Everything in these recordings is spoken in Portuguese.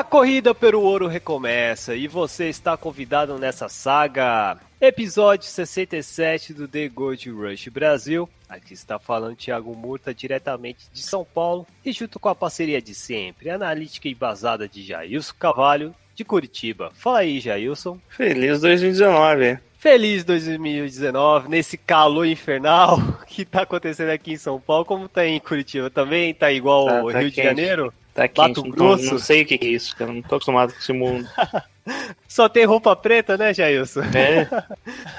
A corrida pelo ouro recomeça e você está convidado nessa saga. Episódio 67 do The Gold Rush Brasil. Aqui está falando Thiago Murta diretamente de São Paulo e junto com a parceria de sempre, analítica e embasada de Jailson Cavalho de Curitiba. Fala aí, Jailson. Feliz 2019. Feliz 2019 nesse calor infernal que tá acontecendo aqui em São Paulo, como tá em Curitiba também, tá igual Tá- tá Rio de quente. Janeiro. Tá Mato quente, não, Grosso. não sei o que que é isso, cara. Não tô acostumado com esse mundo. Só tem roupa preta, né, Jailson? É,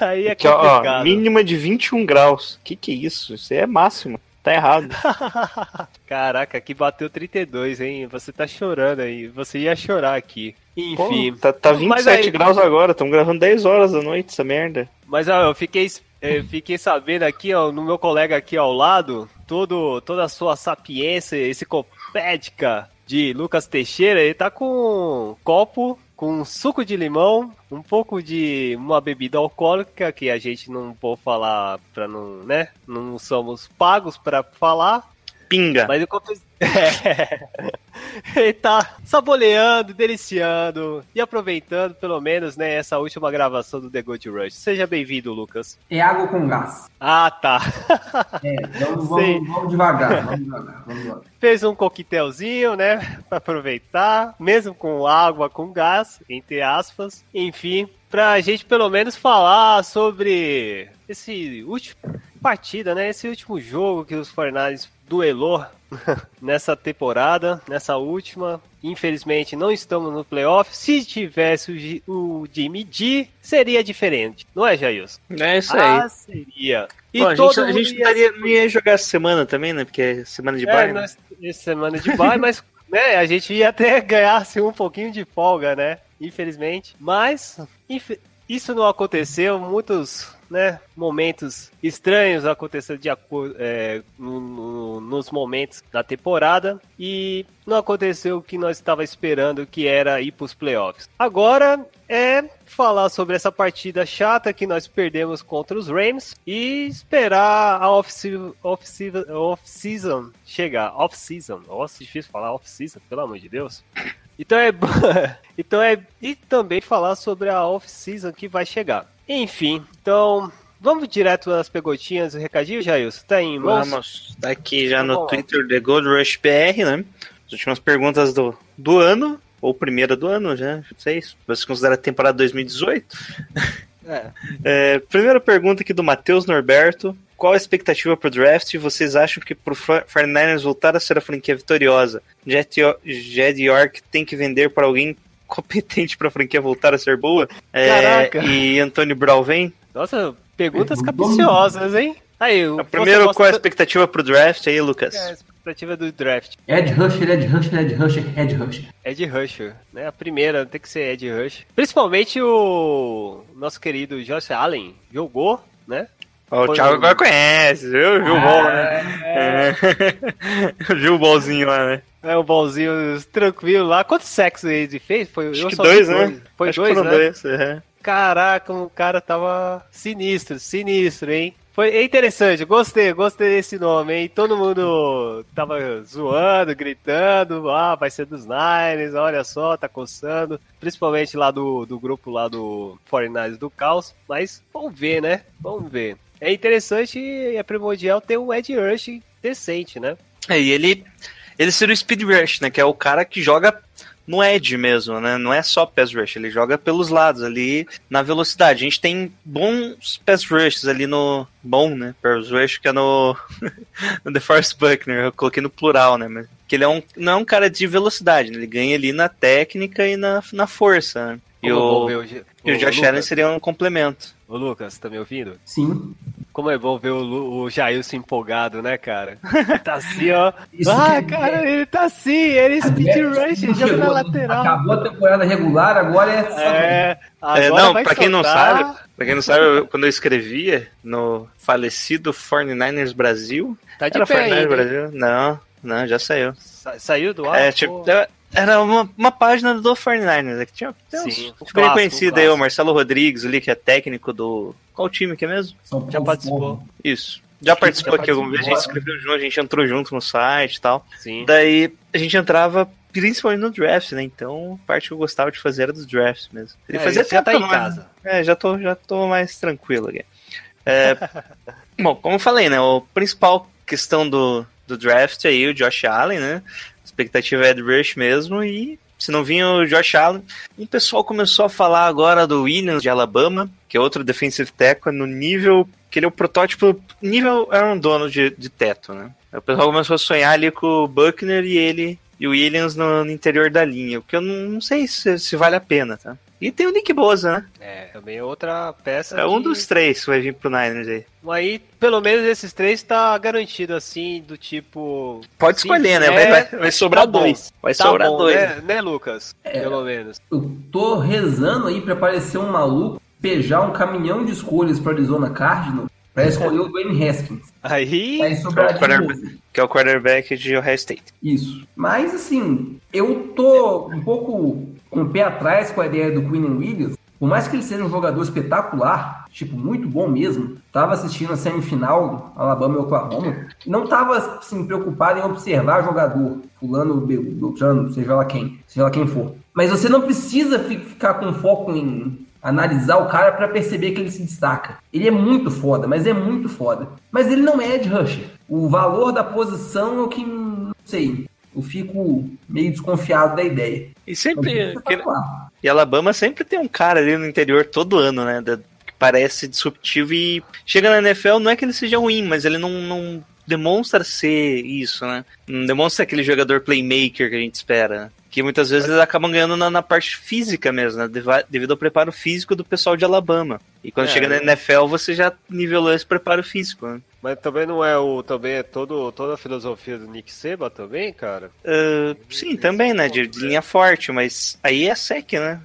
Aí é aqui, ó, ó, complicado. mínima de 21 graus. Que que é isso? Isso é máximo. Tá errado. Caraca, aqui bateu 32, hein? Você tá chorando aí. Você ia chorar aqui. Pô, Enfim. tá, tá Mas 27 aí- graus agora. Estamos gravando 10 horas da noite, essa merda. Mas ó, eu fiquei, eu fiquei sabendo aqui, ó, no meu colega aqui ao lado, todo, toda a sua sapiência enciclopédica de Lucas Teixeira, ele tá com um copo com suco de limão, um pouco de uma bebida alcoólica que a gente não vou falar para não, né? Não somos pagos para falar, Pinga. Mas comprei. É. Ele tá saboreando, deliciando e aproveitando, pelo menos, né, essa última gravação do The Gold Rush. Seja bem-vindo, Lucas. É água com gás. Ah, tá. É, vamos, vamos, vamos devagar, vamos devagar, vamos devagar. Fez um coquetelzinho, né, pra aproveitar, mesmo com água com gás, entre aspas. Enfim, pra gente pelo menos falar sobre esse último partida, né, esse último jogo que os Fornales duelou nessa temporada, nessa última. Infelizmente não estamos no playoff. Se tivesse o, Gi- o Jimmy G, seria diferente. Não é, Jailson? É isso aí. Ah, seria. E Bom, a gente, todo a gente ia não ia jogar essa semana também, né? Porque é semana de é, bairro. nós, essa semana de bye, mas né, a gente ia até ganhar assim, um pouquinho de folga, né? Infelizmente. Mas infe- isso não aconteceu. Muitos né, momentos estranhos aconteceram de acordo, é, no- no- nos momentos da temporada. E não aconteceu o que nós estávamos esperando, que era ir para os playoffs. Agora é falar sobre essa partida chata que nós perdemos contra os Rams e esperar a off-season off off chegar. Off-season, nossa, difícil falar off-season, pelo amor de Deus. Então é, então é e também falar sobre a off-season que vai chegar. Enfim, então vamos direto às pegotinhas e recadinhos, Jailson? Tá em mãos? Vamos, tá aqui já Então, no. Twitter The Gold Rush BR, né? As últimas perguntas do, do ano, ou primeira do ano, já, não sei se você considera a temporada 2018. É. É, primeira pergunta aqui do Matheus Norberto. Qual a expectativa pro draft? Vocês acham que pro 49ers voltar a ser a franquia vitoriosa, Jet Jed York tem que vender para alguém competente pra franquia voltar a ser boa? É, Caraca. E Antônio Brown vem? Nossa, perguntas capciosas, hein? Aí, Então, você Primeiro, gosta qual a da- expectativa pro draft aí, Lucas? é a expectativa do draft? Ed Rusher, Ed Rusher, Ed Rusher, Ed Rusher. Ed Rusher, né? A primeira tem que ser Ed Rusher. Principalmente o nosso querido Josh Allen jogou, né? O Foi Thiago agora conhece, viu? Viu o bom, né? É. Viu o bolzinho lá, né? É um bolzinho tranquilo lá. Quantos sexos ele fez? Foi Acho que dois, né? Foi Acho dois, que né? dois. é. Caraca, o cara tava sinistro, sinistro, hein? Foi é interessante, gostei, gostei desse nome, hein? Todo mundo tava zoando, gritando, ah, vai ser dos Niners, olha só, tá coçando. Principalmente lá do, do grupo lá do 49ers do Caos. Mas vamos ver, né? Vamos ver. É interessante e é primordial ter um Ed Rush decente, né? É, e ele, ele seria o speed rush, né? Que é o cara que joga no edge mesmo, né? Não é só pass rush, ele joga pelos lados ali na velocidade. A gente tem bons pass rushes ali no bom, né? Pass rush que é no, no The Force Buckner, eu coloquei no plural, né? Mas que ele é um não é um cara de velocidade, né? ele ganha ali na técnica e na, na força, né? E o, ver o, e o Josh Lucas, Allen seria um complemento. Ô Lucas, tá me ouvindo? Sim. Como é bom ver o, Lu- o Jailson empolgado, né, cara? Ele tá assim, ó. Isso ah, que- cara, ele tá assim, ele é speed rush, joga na lateral. Acabou a temporada regular, agora é. É, agora É, não, pra quem não soltar. sabe, pra quem não sabe, eu- quando eu escrevia no falecido 49ers Brasil, Tá de era pé 49ers ainda. hein? Brasil? Não, não, já saiu. Sa- Saiu do ar? é, tipo. Era uma, uma página do 49ers, é que tinha, Sim, um uns bem conhecido aí, o. Marcelo Rodrigues ali, que é técnico do... Qual time que é mesmo? São Paulo Já participou. Isso. Já participou aqui alguma vez, a gente escreveu junto, a gente entrou junto no site e tal. Sim. Daí a gente entrava principalmente no draft, né? Então, a parte que eu gostava de fazer era dos drafts mesmo. E É, fazia já tá em mas- casa. É, já tô, já tô mais tranquilo aqui. É, bom, como eu falei, né? A principal questão do, do draft aí, o Josh Allen, né? Expectativa é Ed Rush mesmo, e se não vinha o Josh Allen, o pessoal começou a falar agora do Williams de Alabama, que é outro defensive tackle no nível que ele é o protótipo nível Aaron Donald de, de teto, né? O pessoal começou a sonhar ali com o Buckner e ele e o Williams no, no interior da linha, o que eu não, não sei se, se vale a pena, tá? E tem o Nick Bosa, né? É, também outra peça. É um que- dos três que vai vir pro Niners aí. Aí, pelo menos esses três tá garantido, assim, do tipo. Pode escolher, né? é, Vai, vai, vai sobrar tá dois. Vai Tá sobrar bom, dois. né, né, Lucas? É. Pelo menos. Eu tô rezando aí pra aparecer um maluco, pejar um caminhão de escolhas pro Arizona Cardinals pra escolher o Dwayne Haskins. Aí. Aí sobrar de Quarterback. novo. Que é o quarterback de Ohio State. Isso. Mas, assim, eu tô um pouco com o pé atrás com a ideia do Quinn Williams. Por mais que ele seja um jogador espetacular, tipo, muito bom mesmo, tava assistindo a semifinal Alabama e Oklahoma, não tava, assim, preocupado em observar jogador, fulano, Bel- Beltrano, seja lá quem, seja lá quem for. Mas você não precisa fi- ficar com foco em analisar o cara pra perceber que ele se destaca. Ele é muito foda, mas é muito foda. Mas ele não é Ed Rusher. O valor da posição é o que, não sei, eu fico meio desconfiado da ideia. E sempre. que-. E Alabama sempre tem um cara ali no interior todo ano, né? da- que parece disruptivo e chega na NFL, não é que ele seja ruim, mas ele não, não demonstra ser isso, né? Não demonstra aquele jogador playmaker que a gente espera. né? Que muitas vezes eles acabam ganhando na, na parte física mesmo, né? Deva- Devido ao preparo físico do pessoal de Alabama. E quando É, chega na NFL, você já nivelou esse preparo físico, né? Mas também não é o. Também é todo, toda a filosofia do Nick Seba também, cara? Uh, sim, também, né? De, de linha forte, mas aí é sec, né?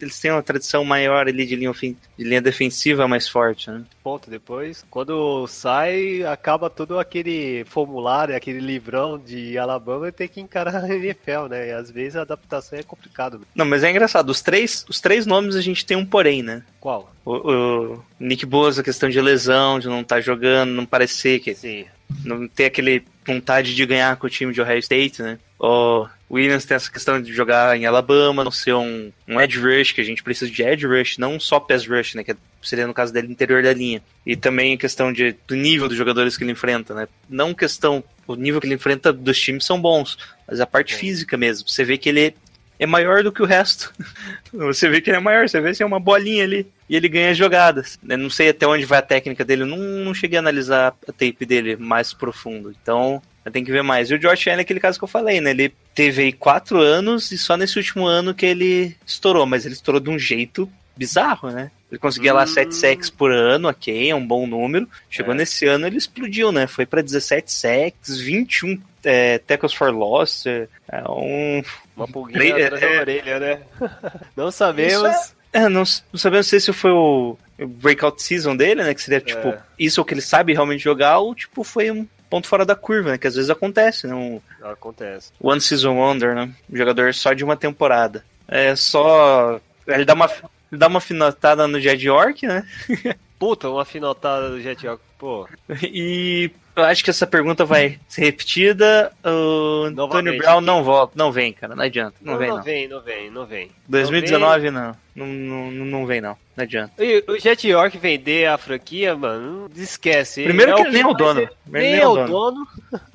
Eles têm uma tradição maior ali de linha, de linha defensiva mais forte, né? Ponto depois. Quando sai, acaba todo aquele formulário, aquele livrão de Alabama e tem que encarar a NFL, né? E às vezes a adaptação é complicado. né? Não, mas é engraçado. Os três, os três nomes a gente tem um porém, né? Qual? O, o Nick Bosa, questão de lesão, de não estar jogando, não parecer que Sim. não ter aquele vontade de ganhar com o time de Ohio State, né? O Williams tem essa questão de jogar em Alabama, não ser um, um edge rush, que a gente precisa de edge rush, não só pass rush, né? Que seria no caso dele interior da linha. E também a questão de, do nível dos jogadores que ele enfrenta, né? Não questão, o nível que ele enfrenta dos times são bons, mas a parte física mesmo. Você vê que ele é maior do que o resto. Você vê que ele é maior, você vê se é uma bolinha ali. E ele ganha jogadas. Eu não sei até onde vai a técnica dele, eu não, não cheguei a analisar a tape dele mais profundo. Então, tenho que ver mais. E o Josh Allen é aquele caso que eu falei, né? Ele teve aí quatro anos e só nesse último ano que ele estourou, mas ele estourou de um jeito bizarro, né? Ele conseguia lá 7 sacks por ano, ok, é um bom número. Chegou É. nesse ano, ele explodiu, né? Foi pra 17 sacks, 21 é, tackles for loss, é é um Uma pulguinha Tre- atrás é- da orelha, né? Não sabemos. É, não, não sabemos se esse foi o breakout season dele, né? Que seria, tipo, É. isso é o que ele sabe realmente jogar, ou, tipo, foi um ponto fora da curva, né? Que às vezes acontece, né? Um Acontece. one season wonder, né? Um jogador só de uma temporada. É só... Ele dá uma, dá uma finotada no Jed York, né? Puta, uma finotada do Jet York. Pô, E eu acho que essa pergunta vai ser repetida. O Antônio Novamente. Brown não volta. Não vem, cara. Não adianta. Não, vem, não. vem, não vem, não vem. 2019, não. Não, não, não vem, não. Não adianta. E o Jet York vender a franquia, mano, não esquece. Primeiro que ele nem é o dono. Nem é o dono.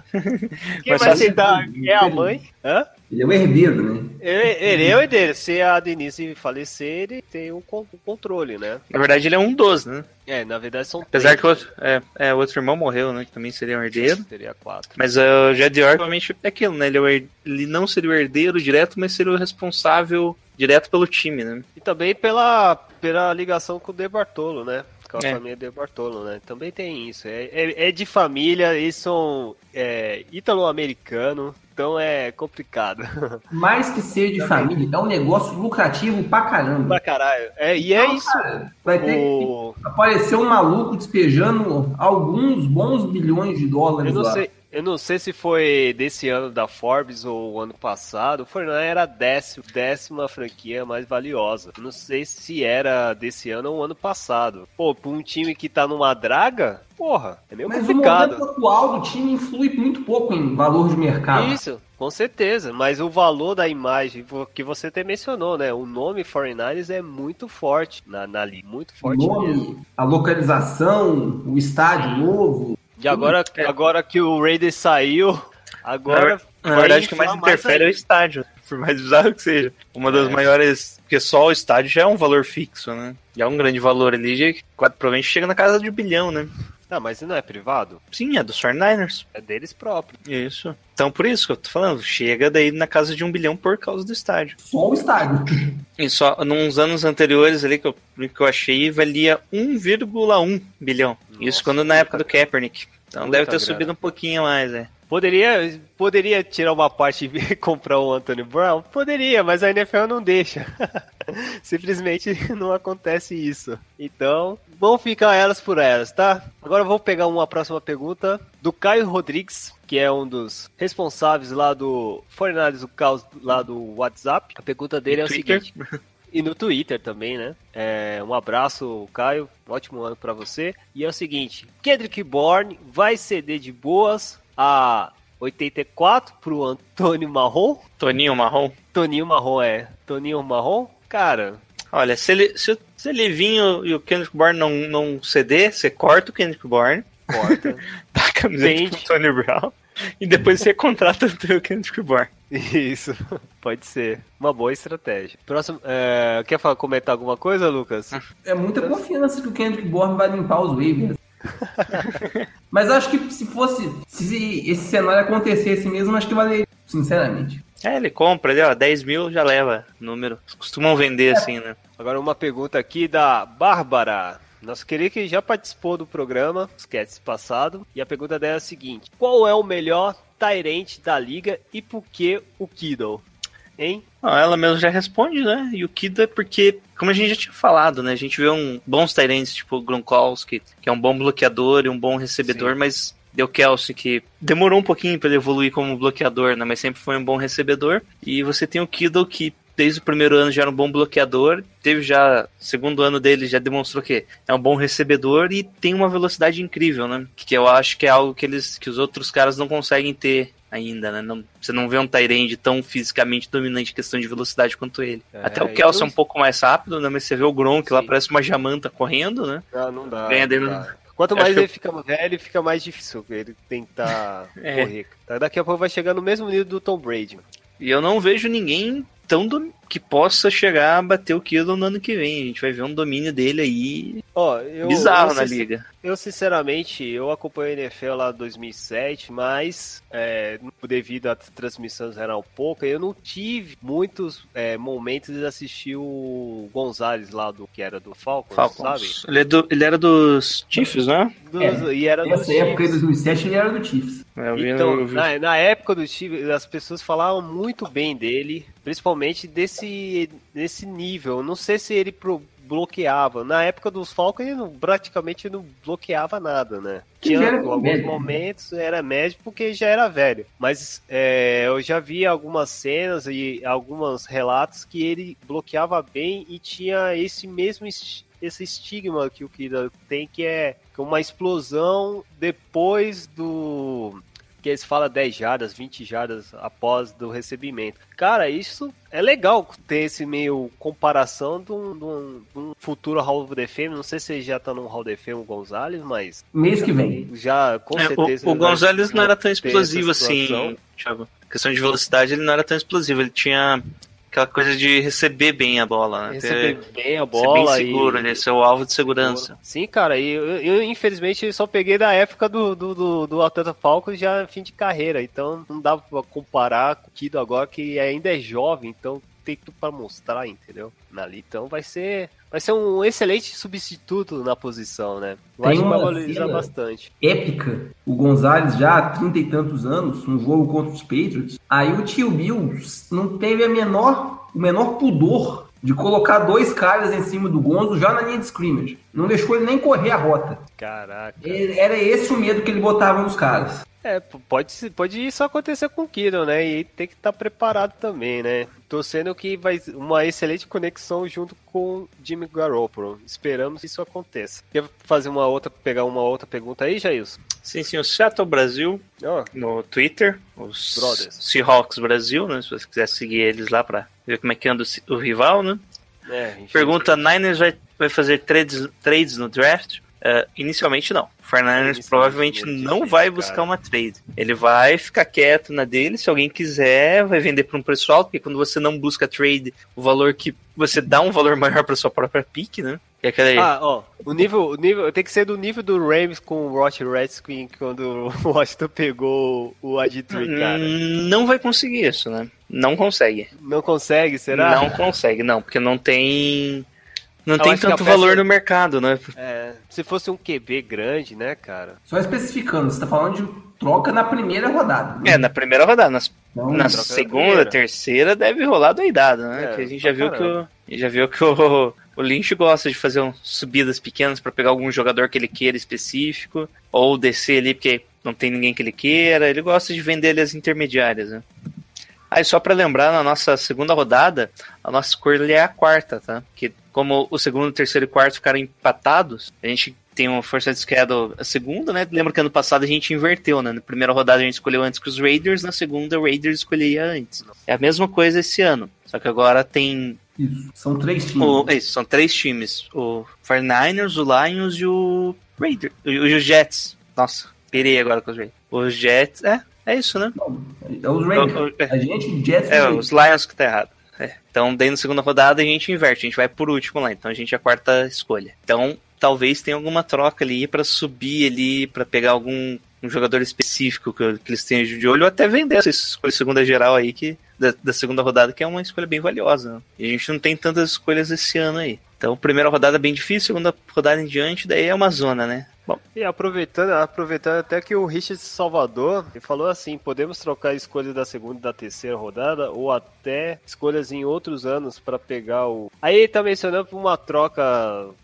Quem Mas vai sentar é a mãe. Hã? Ele é o herdeiro, né? Ele, ele é o herdeiro. Se a Denise falecer, ele tem o o controle, né? Na verdade, ele é um dos, né? É, na verdade são Apesar três, que o outro, é, é, o outro irmão morreu, né? Que também seria um herdeiro. Teria quatro. Mas uh, o Jed York, realmente, é aquilo, né? Ele, é o her- ele não seria o herdeiro direto, mas seria o responsável direto pelo time, né? E também pela, pela ligação com o De Bartolo, né? com a É. família de Bartolo, né? Também tem isso. É, é, é de família, eles são é, ítalo-americano, então é complicado. Mais que ser de família, é um negócio lucrativo pra caramba. pra caralho. É, e é Não, isso. cara, vai ter que aparecer um maluco despejando alguns bons bilhões de dólares Eu não lá. sei. Eu não sei se foi desse ano da Forbes ou o ano passado. O Fortnite era a décima, décima franquia mais valiosa. Eu não sei se era desse ano ou ano passado. Pô, pra um time que tá numa draga, porra, é meio Mas o complicado. momento atual do time influi muito pouco em valor de mercado. Isso, com certeza. Mas o valor da imagem que você até mencionou, né? O nome 49ers é muito forte na, na liga. Muito O forte mesmo. nome, a localização, o estádio novo. E agora, agora que o Raiders saiu, agora. Na vai verdade, o que mais interfere é o estádio, por mais bizarro que seja. Uma das É. maiores. Porque só o estádio já é um valor fixo, né? Já é um grande valor ali, já, que provavelmente chega na casa de um bilhão, né? Ah, mas não é privado? Sim, é dos 49ers. É deles próprios. Isso. Então, por isso que eu tô falando, chega daí na casa de um bilhão por causa do estádio. Só o estádio. E só, nos anos anteriores ali que eu, que eu achei, valia 1,1 bilhão. Isso Nossa, quando na época do Kaepernick. Então deve ter grana. subido um pouquinho mais, é. Poderia, poderia tirar uma parte e comprar o Anthony Brown? Poderia, mas a NFL não deixa. Simplesmente não acontece isso. Então, vão ficar elas por elas, tá? Agora eu vou pegar uma próxima pergunta do Caio Rodrigues, que é um dos responsáveis lá do Fornades do Caos lá do WhatsApp. A pergunta dele é o Twitter. seguinte. E no Twitter também, né? É, um abraço, Caio. Um ótimo ano pra você. E é o seguinte: Kendrick Bourne vai ceder de boas a 84 pro Antônio Marrom. Toninho Marrom. Toninho Marrom é. Toninho Marrom? Cara, Olha, se ele, se, se ele e o Kendrick Bourne não, não ceder, você corta o Kendrick Bourne, corta. dá a camiseta Vende. pro Tony Brown, e depois você contrata o Kendrick Bourne. Isso, pode ser. Uma boa estratégia. Próximo, é, quer falar, comentar alguma coisa, Lucas? É muita confiança que o Kendrick Bourne vai limpar os waivers. Mas acho que se fosse. Se esse cenário acontecesse mesmo, acho que valeria, sinceramente. É, ele compra ali, ó, 10 mil já leva número. Costumam vender assim, né? Agora uma pergunta aqui da Bárbara. Nossa querida que já participou do programa, esquece passado. E a pergunta dela é a seguinte: Qual é o melhor Tyrant da liga e por que o Kiddle? Hein? Não, ela mesmo já responde, né? E o Kido é porque, como a gente já tinha falado, né? A gente vê um bons Tyrants, tipo o Gronkowski, que é um bom bloqueador e um bom recebedor, Sim. mas deu Kelsey, que demorou um pouquinho para ele evoluir como bloqueador, né? Mas sempre foi um bom recebedor. E você tem o Kido, que desde o primeiro ano já era um bom bloqueador, teve já, segundo ano dele, já demonstrou que é um bom recebedor e tem uma velocidade incrível, né? Que eu acho que é algo que eles, que os outros caras não conseguem ter ainda, né? Não, você não vê um Tyrande tão fisicamente dominante em questão de velocidade quanto ele. É, Até o Kelsey é um pouco mais rápido, né? Mas você vê o Gronk lá, parece uma jamanta correndo, né? Não, não dá. Ganha não dele-. Quanto mais ele eu- fica velho, fica mais difícil ele tentar É. correr. Daqui a pouco vai chegar no mesmo nível do Tom Brady. E eu não vejo ninguém tão dom- que possa chegar a bater o Kittle no ano que vem. A gente vai ver um domínio dele aí Ó, eu, bizarro eu, na liga. Eu, sinceramente, eu acompanho a NFL lá em 2007, mas é, devido às transmissões eram poucas, eu não tive muitos é, momentos de assistir o Gonzalez lá do que era do Falcons, sabe? Falcons. Ele, é do- ele era dos Chiefs, né? Dos- É, e era dos Nessa época de Chiefs. 2007 ele era do Chiefs. Vi, Então, na, na época do Chiefs, as pessoas falavam muito bem dele, principalmente desse, desse nível. Não sei se ele pro- bloqueava. Na época dos Falcons, ele não- praticamente não bloqueava nada, né? Tinha alguns médio. momentos, era médio porque já era velho. Mas é, eu já vi algumas cenas e alguns relatos que ele bloqueava bem e tinha esse mesmo es- esse estigma que o Kida tem, que é uma explosão depois do que eles falam 10 jardas, 20 jardas após do recebimento. Cara, isso é legal ter esse meio comparação de um, de um- de um futuro Hall of the Fame. Não sei se ele já tá no Hall of the Fame o Gonzalez, mas Mês que vem. já com É, certeza. o, o Gonzalez não era tão explosivo assim, Thiago. questão de velocidade, ele não era tão explosivo. Ele tinha aquela coisa de receber bem a bola, né? Receber Ter- bem a ser bola bem e- seguro, ele ser o alvo de segurança. Sim, cara, e eu, eu, infelizmente só peguei da época do, do, do, do Atlanta Falcons já fim de carreira, então não dá pra comparar com o Kido agora que ainda é jovem, então tem tudo pra mostrar, entendeu? Ali, então vai ser. Vai ser um excelente substituto na posição, né? Vai uma valorizar bastante. épica. O Gonzalez já há trinta e tantos anos, um jogo contra os Patriots. Aí o tio Bill não teve a menor, o menor pudor de colocar dois caras em cima do Gonzo já na linha de scrimmage. Não deixou ele nem correr a rota. Caraca. Era esse o medo que ele botava nos caras. É, pode, pode isso acontecer com o Kiro, né? E tem que estar preparado também, né? Torcendo que vai uma excelente conexão junto com o Jimmy Garoppolo. Esperamos que isso aconteça. Quer fazer uma outra, pegar uma outra pergunta aí, Jailson? Sim, sim, o Seattle Brasil Ó, no Twitter, os Brothers. Seahawks Brasil, né? Se você quiser seguir eles lá pra ver como é que anda o, o rival, né? é. Pergunta: Niners vai, vai fazer trades, trades no draft? Uh, inicialmente não. O 49ers Inicialmente provavelmente não vai cara. buscar uma trade. Ele vai ficar quieto na dele. Se alguém quiser, vai vender por um preço alto, porque quando você não busca trade, o valor que você dá um valor maior para sua própria pique, né? Que é aquela aí. Ah, ó, o nível, o nível tem que ser do nível do Rams com o Roch Redskins quando o Washington pegou o Ad3, cara. Hum, não vai conseguir isso, né? Não consegue. Não consegue, será? Não consegue, não, porque não tem. Não Eu tem tanto peça- valor no mercado, né? É, se fosse um QB grande, né, cara? Só especificando, você tá falando de troca na primeira rodada. né? É, na primeira rodada. Nas, Não, na segunda, primeira. terceira, deve rolar doidada, né? É, que a gente já viu que, o, já viu que o, o Lynch gosta de fazer um, subidas pequenas pra pegar algum jogador que ele queira específico, ou descer ali porque não tem ninguém que ele queira. Ele gosta de vender ali as intermediárias, né? Aí só pra lembrar, na nossa segunda rodada, a nossa escolha é a quarta, tá? Que como o segundo, terceiro e quarto ficaram empatados, a gente tem uma força de schedule a segunda, né? Lembra que ano passado a gente inverteu, né? Na primeira rodada a gente escolheu antes que os Raiders, na segunda o Raiders escolheria antes. É a mesma coisa esse ano, só que agora tem Isso. São três times. o, é isso, são três times: o 49ers, o Lions e o Raiders. E os Jets. Nossa, pirei agora com os Raiders. Os Jets, é, é isso, né? É os Raiders. O- o- é. A gente, Jets É, Raiders. os Lions que tá errado. É. Então, daí na segunda rodada a gente inverte, a gente vai por último lá, então a gente é a quarta escolha. Então, talvez tenha alguma troca ali pra subir ali, pra pegar algum um jogador específico que, que eles tenham de olho, ou até vender essa escolha segunda geral aí, que da, da segunda rodada, que é uma escolha bem valiosa. né? E a gente não tem tantas escolhas esse ano aí. Então, primeira rodada é bem difícil, segunda rodada em diante, daí é uma zona, né? Bom, E aproveitando, aproveitando até que o Richard Salvador falou assim: podemos trocar escolhas da segunda e da terceira rodada, ou até escolhas em outros anos para pegar o. Aí ele tá mencionando uma troca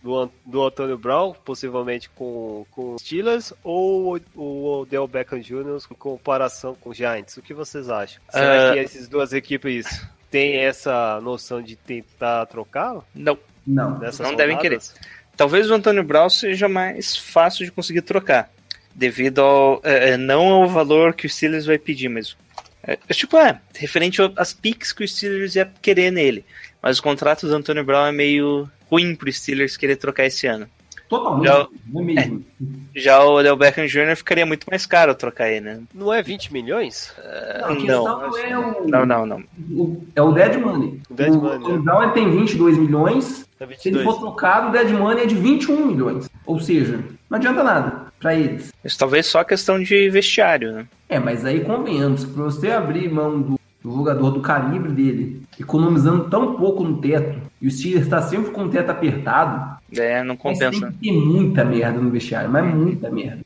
do, do Antônio Brown, possivelmente com, com os Steelers, ou o, o Odell Beckham Jr. com comparação com o Giants. O que vocês acham? Será Ah. que essas duas equipes têm essa noção de tentar trocá-lo? não. Não. nessas Não devem rodadas? Talvez o Antônio Brown seja mais fácil de conseguir trocar, devido ao é, é, não ao valor que o Steelers vai pedir, mas é, é tipo é referente às picks que o Steelers ia querer nele. Mas o contrato do Antônio Brown é meio ruim pro Steelers querer trocar esse ano. Totalmente. Já- Não é mesmo. Já o Odell Beckham Jr. ficaria muito mais caro trocar ele, né? Não é 20 milhões? Não, a questão é o, Não, não, não. o- é o Dead Money. O dead money, o né? Brown ele tem 22 milhões. É Se ele 22. for trocado, o Dead Money é de 21 milhões. Ou seja, não adianta nada pra eles. Isso talvez só questão de vestiário, né? É, mas aí convenhamos que pra você abrir mão do, do jogador do calibre dele, economizando tão pouco no teto, e o Steelers tá sempre com o teto apertado, É, não mas compensa. tem que ter muita merda no vestiário, mas muita merda.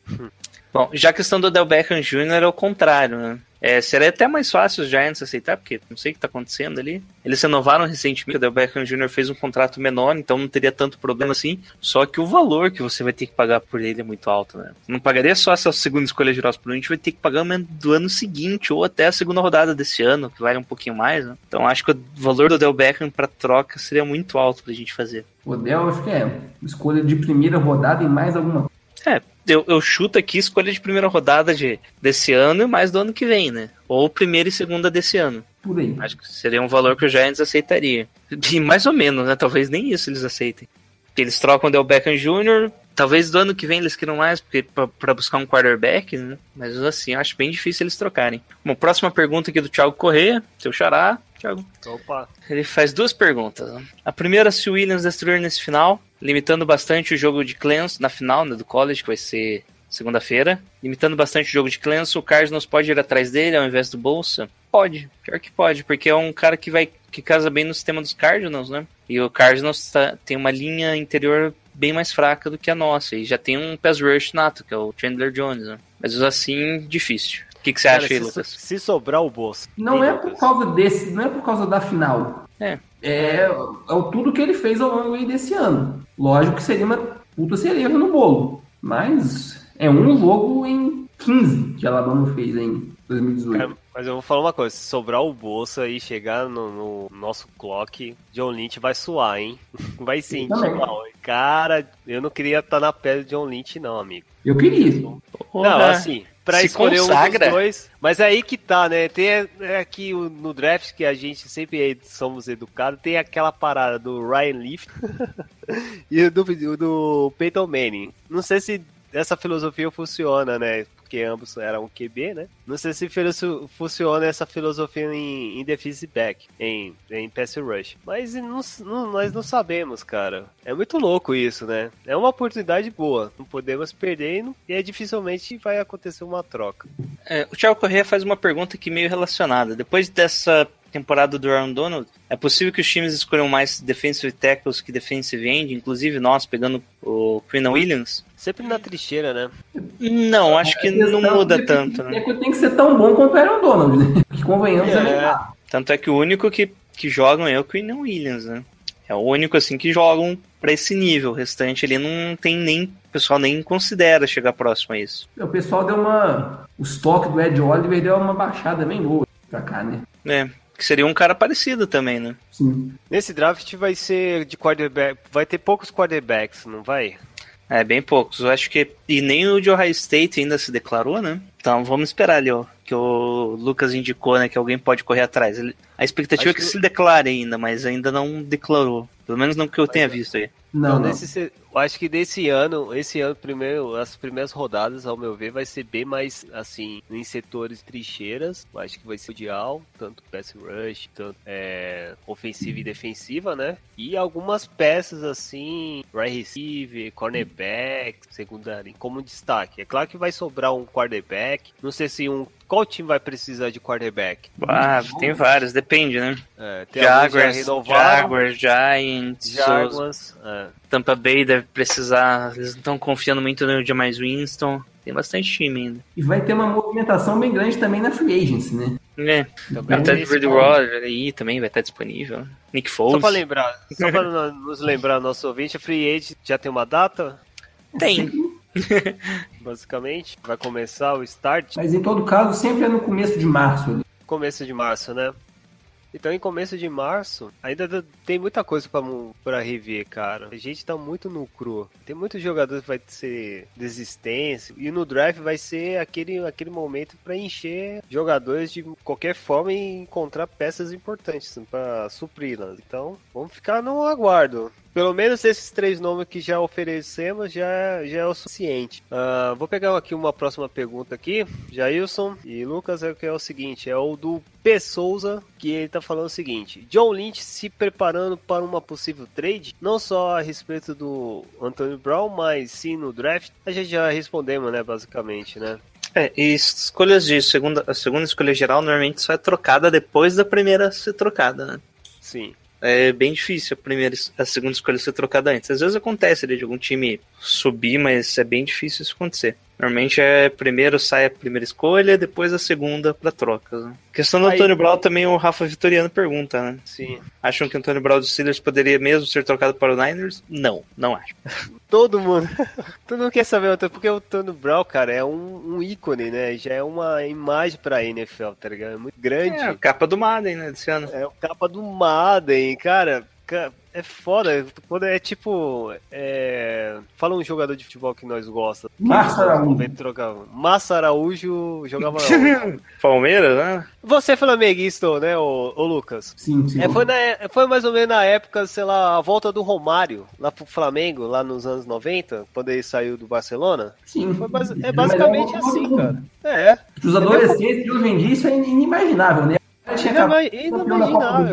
Bom, já a questão do Odell Beckham Jr. é o contrário, né? É, seria até mais fácil os Giants aceitar, porque não sei o que tá acontecendo ali. Eles renovaram recentemente, o Beckham Jr. fez um contrato menor, então não teria tanto problema assim. Só que o valor que você vai ter que pagar por ele é muito alto, né? Não pagaria só essa segunda escolha geral por a gente vai ter que pagar do ano seguinte, ou até a segunda rodada desse ano, que vale um pouquinho mais, né? Então acho que o valor do Odell Beckham pra troca seria muito alto pra gente fazer. O Odell, acho que é escolha de primeira rodada e mais alguma É, eu, eu chuto aqui escolha de primeira rodada de, desse ano e mais do ano que vem, né? Ou primeira e segunda desse ano. por aí. Acho que seria um valor que o Giants aceitaria. E mais ou menos, né? Talvez nem isso eles aceitem. Eles trocam o Del Beckham Jr., talvez do ano que vem eles queiram mais porque pra buscar um quarterback, né? Mas assim, eu acho bem difícil eles trocarem. Bom, próxima pergunta aqui do Thiago Corrêa, seu xará. Thiago, Opa. ele faz duas perguntas. né? A primeira, se o Williams destruir nesse final, limitando bastante o jogo de Clans na final né, do college, que vai ser segunda-feira, limitando bastante o jogo de Clemson. O Cardinals pode ir atrás dele ao invés do Bolsa? Pode, pior que pode, porque é um cara que vai que casa bem no sistema dos Cardinals, né? E o Cardinals tá, tem uma linha interior bem mais fraca do que a nossa. E já tem um pass rush nato, que é o Chandler Jones, né? Mas assim, difícil. O que, que você Cara, acha aí, se, Lucas? se sobrar o bolso. Não é por causa desse, não é por causa da final. É. É, é o tudo que ele fez ao longo aí desse ano. Lógico que seria uma puta cereja no bolo. Mas é um jogo em 15 que a Alabama fez em 2018. Cara, mas eu vou falar uma coisa, se sobrar o bolsa e chegar no, no nosso clock, John Lynch vai suar, hein? Vai sentir mal. Cara, eu não queria estar na pele de John Lynch, não, amigo. Eu queria. Não, assim, pra Se escolher um consagra. dos dois. Mas é aí que tá, né? Tem é, aqui no draft que a gente sempre é- somos educados, tem aquela parada do Ryan Leaf e do, do Peyton Manning. Não sei se essa filosofia funciona, né? Porque ambos eram QB, né? Não sei se funciona essa filosofia em, em defensive back, em, em pass rush. Mas não- não- nós não sabemos, cara. É muito louco isso, né? É uma oportunidade boa. Não podemos perder e, é dificilmente vai acontecer uma troca. É, o Thiago Corrêa faz uma pergunta aqui meio relacionada. Depois dessa temporada do Aaron Donald, é possível que os times escolham mais defensive tackles que defensive end, inclusive nós pegando o Quinn Williams? Sempre na trincheira, né? Não, acho que não muda é tanto, né? técnico tem que ser tão bom quanto o Aaron Donald, né? Que convenhamos é, É. Tanto é que o único que, que jogam é o Quinn Williams, né? É o único assim que jogam pra esse nível. O restante ali não tem nem. O pessoal nem considera chegar próximo a isso. O pessoal deu uma. O estoque do Ed Oliver deu uma baixada bem boa pra cá, né? É. Que seria um cara parecido também, né? Sim. Nesse draft vai ser de quarterback. Vai ter poucos quarterbacks, não vai? É, bem poucos. Eu acho que. E nem o de Ohio State ainda se declarou, né? Então vamos esperar ali, ó. Que o Lucas indicou, né? Que alguém pode correr atrás. Ele- A expectativa Acho é que que- se declare ainda, mas ainda não declarou. Pelo menos não que eu tenha visto aí. Não, não. nesse, acho que desse ano, esse ano, primeiro, as primeiras rodadas, ao meu ver, vai ser bem mais, assim, em setores trincheiras. Eu acho que vai ser ideal, tanto pass rush, tanto é, ofensiva e defensiva, né? E algumas peças, assim, right receiver, cornerback, secundário, como destaque. É claro que vai sobrar um quarterback. Não sei se um. Qual time vai precisar de quarterback? Ah, tem vários, depende, né? É, tem Jaguars. Jaguars, Giants, os- Jaguars, é. Tampa Bay deve precisar. Eles não estão confiando muito no James Winston. Tem bastante time ainda. E vai ter uma movimentação bem grande também na Free Agency, né? É, Também até o Roger aí também vai estar disponível. Nick Só Foles. pra lembrar, só pra no- nos lembrar, nosso ouvinte, a Free Agent já tem uma data, Tem. basicamente. Vai começar o start Mas em todo caso, sempre é no começo de março. ali. começo de março, né? Então, em começo de março, ainda tem muita coisa pra rever, cara. A gente tá muito no cru. Tem muitos jogadores que vai ser desistência. E no draft vai ser aquele, aquele momento pra encher jogadores de qualquer forma e encontrar peças importantes pra supri-las. Então, vamos ficar no aguardo. Pelo menos esses três nomes que já oferecemos já, já é o suficiente. Ah, vou pegar aqui uma próxima pergunta aqui. Jailson e Lucas é o que é o seguinte, é o do P. Souza, que ele tá falando o seguinte: John Lynch se preparando para uma possível trade, não só a respeito do Antonio Brown, mas sim no draft. A gente já respondemos, né, basicamente, né? É, e escolhas de segunda, a segunda escolha geral normalmente só é trocada depois da primeira ser trocada, né? Sim. É bem difícil a primeira, a segunda escolha ser trocada antes. Às vezes acontece ali de algum time subir, mas é bem difícil isso acontecer. Normalmente é primeiro sai a primeira escolha, depois a segunda para trocas. Né? Questão do Aí- Antônio Brown também o Rafa Vitoriano pergunta, né? Sim. Acham que o Antônio Brown dos Steelers poderia mesmo ser trocado para o Niners? Não, não acho. Todo mundo. tu não quer saber, porque o Antônio Brown, cara, é um, um ícone, né? Já é uma imagem pra NFL, tá ligado? É muito grande. É a capa do Madden, né, desse ano. É o capa do Madden, cara. ca- É foda. Quando é tipo. É... Fala um jogador de futebol que nós gosta. nós Araújo. Massa Araújo jogava. Palmeiras, né? Você é flamenguista, né, ô, ô Lucas? Sim, sim. É, foi, na- foi mais ou menos na época, sei lá, a volta do Romário lá pro Flamengo, lá nos anos 90, quando ele saiu do Barcelona. Sim. Foi bas- é basicamente é um- assim, cara. É. Os adolescentes de hoje em dia, isso é inimaginável, né? Tinha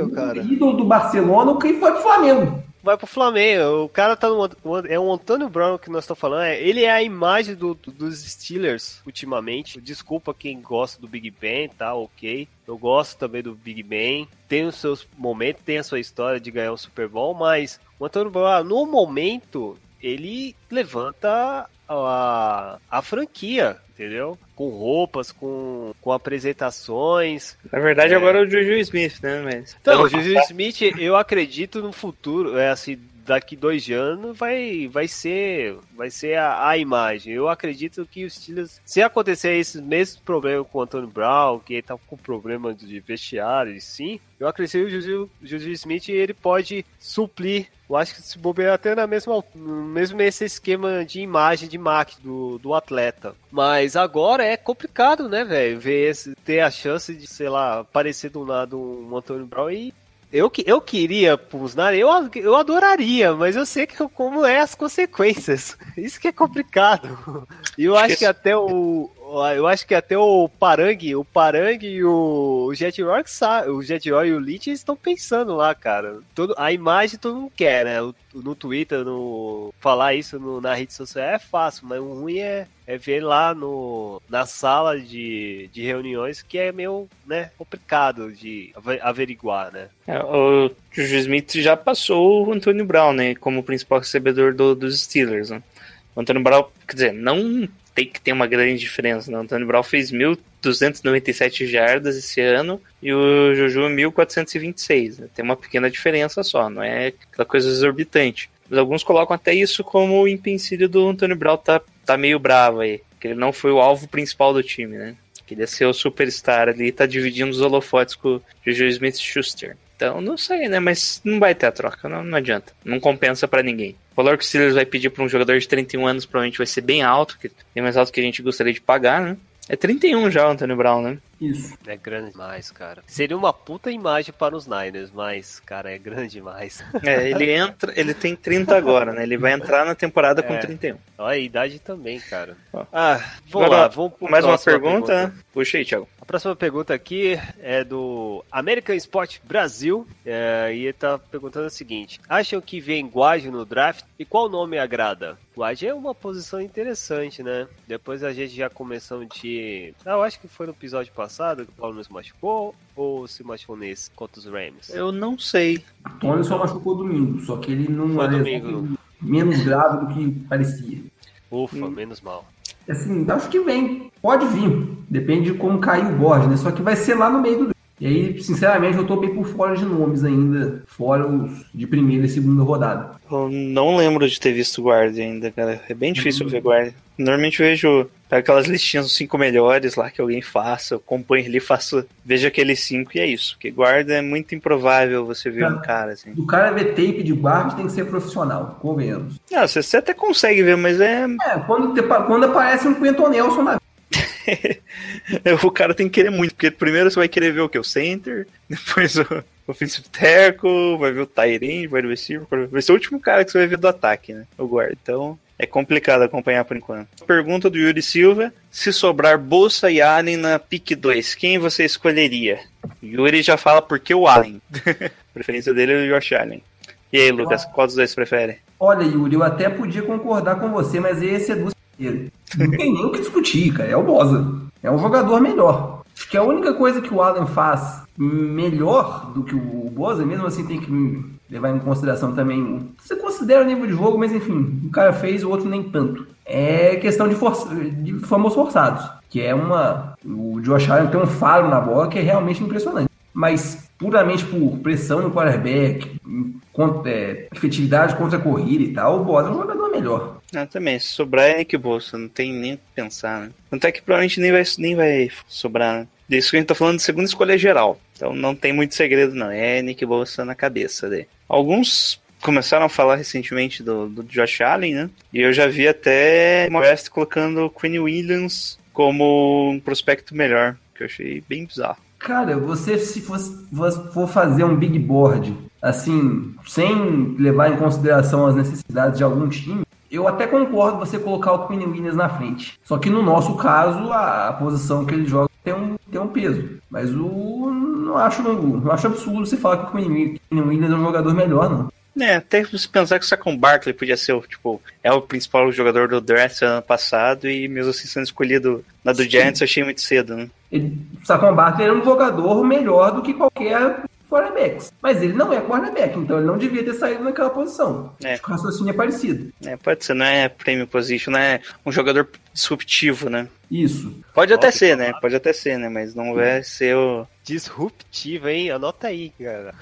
Mundo, cara. Ídolo do Barcelona, o que foi pro Flamengo. vai pro Flamengo. O cara tá no. É o Antônio Brown que nós estamos falando. é- Ele é a imagem do, do- dos Steelers ultimamente. Desculpa quem gosta do Big Ben, tá? Ok. Eu gosto também do Big Ben. Tem os seus momentos, tem a sua história de ganhar o Super Bowl, mas o Antônio Brown, no momento, ele levanta a, a franquia, entendeu? Com roupas, com, com apresentações, Na verdade, É. agora é o Juju Smith, né? Mas. então, o Juju Smith, eu acredito no futuro, é assim, daqui dois anos vai, vai ser, vai ser a, a imagem. Eu acredito que os Steelers, se acontecer esses mesmos problemas com o Antônio Brown, que ele tá com problema de vestiário, sim, eu acredito que o Juju, Smith ele pode suplir. Eu acho que se bobear até na mesma, mesmo esse esquema de imagem, de marketing do, do atleta. Mas agora é complicado, né, velho? Ver esse, ter a chance de, sei lá, aparecer do lado um Antônio Brown e eu, que- eu queria Niners, eu, eu adoraria, mas eu sei que como é as consequências. Isso que é complicado. E eu Acho que até o. Eu acho que até o Parangue, o Parangue e o, Jet Rock, o Jet Roy e o Lich estão pensando lá, cara. Todo, a imagem todo mundo quer, né? No Twitter, no, falar isso no- na rede social é fácil, mas o ruim é, é ver lá no, na sala de, de reuniões que é meio né, complicado de ave- averiguar, né? É, o Juju Smith já passou o Antônio Brown, né? Como principal recebedor do- dos Steelers. Né? O Antônio Brown, quer dizer, não tem que ter uma grande diferença. Né? O Antônio Brown fez 1.297 jardas esse ano e o Juju 1.426. Né? Tem uma pequena diferença só, não é aquela coisa exorbitante. Mas alguns colocam até isso como o empecilho do Antônio Brown tá, tá meio bravo aí. Que ele não foi o alvo principal do time, né? Queria ser o superstar ali e tá dividindo os holofotes com o Juju Smith-Schuster. Então, não sei, né? Mas não vai ter a troca, não, não adianta. Não compensa pra ninguém. O valor que o Steelers vai pedir pra um jogador de 31 anos provavelmente vai ser bem alto, que bem mais alto que a gente gostaria de pagar, né? É 31 já o Antônio Brown, né? Isso. É grande demais, cara. Seria uma puta imagem para os Niners, mas, cara, é grande demais. É, ele entra, ele tem 30 agora, né? Ele vai entrar na temporada com É. 31. Olha a idade também, cara. Ó. Ah, vamos Agora, lá, vamos pro Mais uma próxima pergunta? Puxa aí, Thiago. A próxima pergunta aqui é do American Sport Brasil. é, e ele tá perguntando o seguinte: Acham que vem Guajo no draft? E qual nome agrada? Guajo é uma posição interessante, né? Depois a gente já começou de. Ah, eu acho que foi no episódio passado que o Paulo nos machucou. Ou se machucou nesse contra os Rams? Eu não sei. O Tony só machucou domingo, só que ele não Foi é domingo. menos grave do que parecia. Ufa, Hum. menos mal. Assim, acho que vem. Pode vir. Depende de como cair o board, né? Só que vai ser lá no meio do. E aí, sinceramente, eu tô bem por fora de nomes ainda. Fora os de primeira e segunda rodada. Eu não lembro de ter visto guarda ainda, cara. É bem difícil ver guarda. Normalmente eu vejo aquelas listinhas dos cinco melhores lá que alguém faça, eu acompanho ali, faço, vejo aqueles cinco e é isso. Porque guarda é muito improvável você ver um cara assim. Do cara ver tape de guarda tem que ser profissional, convenhamos. Não, você, você até consegue ver, mas é. É, quando, te- quando aparece um Quentin Nelson na o cara tem que querer muito, porque primeiro você vai querer ver o que? O center, depois o offensive tackle, vai ver o Tyrene, vai ver o receiver, vai ser o último cara que você vai ver do ataque, né? O guarda. Então é complicado acompanhar por enquanto. Pergunta do Yuri Silva: se sobrar Bolsa e Allen na pick 2, quem você escolheria? Yuri já fala por que o Allen. A preferência dele é o Josh Allen. E aí, Lucas, qual dos dois prefere? Olha, Yuri, eu até podia concordar com você, mas esse é do Não tem nem o que discutir, cara. É o Bosa. É um jogador melhor. Acho que a única coisa que o Allen faz melhor do que o Bosa, mesmo assim tem que levar em consideração também. Você considera o nível de jogo, mas enfim, um cara fez, o outro nem tanto. É questão de, força, de famos forçados, que é uma. O Josh Allen tem um faro na bola que é realmente impressionante. Mas puramente por pressão no quarterback, contra, é, efetividade contra a corrida e tal, o Bosa é um jogador melhor. Ah, também, se sobrar é Nick Bolsa, não tem nem o que pensar, né? Tanto é que provavelmente nem vai, nem vai sobrar, né? Que a gente tá falando de segunda escolha geral. Então não tem muito segredo, não. É Nick Bolsa na cabeça dele. Alguns começaram a falar recentemente do, do Josh Allen, né? E eu já vi até uma West colocando Quinn Williams como um prospecto melhor, que eu achei bem bizarro. Cara, você se fosse, for fazer um big board, assim, sem levar em consideração as necessidades de algum time, eu até concordo você colocar o Quinn Williams na frente. Só que no nosso caso, a, a posição que ele joga tem um, tem um peso. Mas o não acho, não, acho absurdo você falar que o Quinn Williams é um jogador melhor, não. É, até se pensar que o Saquon Barkley podia ser, o, tipo, é o principal jogador do draft ano passado e mesmo assim sendo escolhido na do Giants eu achei muito cedo, né? Ele, o Saquon Barkley era um jogador melhor do que qualquer quarterbacks. Mas ele não é quarterback, então ele não devia ter saído naquela posição. É. Acho que o raciocínio é parecido. É, pode ser, não é premium position, não é um jogador disruptivo, né? Isso. Pode até ser, né? Pode até ser, né? Mas não vai ser o. Disruptivo, hein? Anota aí, cara.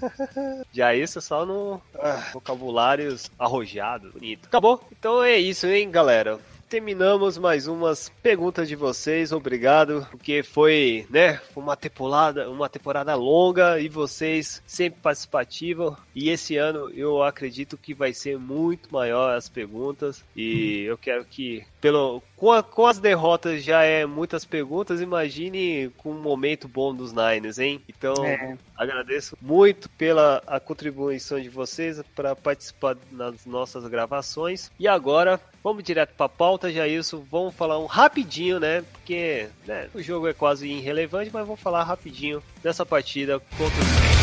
Já isso só no ah, vocabulários arrojados. Bonito. Acabou? Então é isso, hein, galera? Terminamos mais umas perguntas de vocês, obrigado, porque foi, né, uma temporada, uma temporada longa e vocês sempre participativos. E esse ano eu acredito que vai ser muito maior as perguntas e eu quero que pelo com, a- com as derrotas já é muitas perguntas, imagine com um momento bom dos Niners, hein? Então, É. agradeço muito pela a contribuição de vocês para participar nas nossas gravações. E agora, vamos direto para a pauta, já isso, vamos falar um rapidinho, né? Porque né, o jogo é quase irrelevante, mas vamos falar rapidinho dessa partida contra os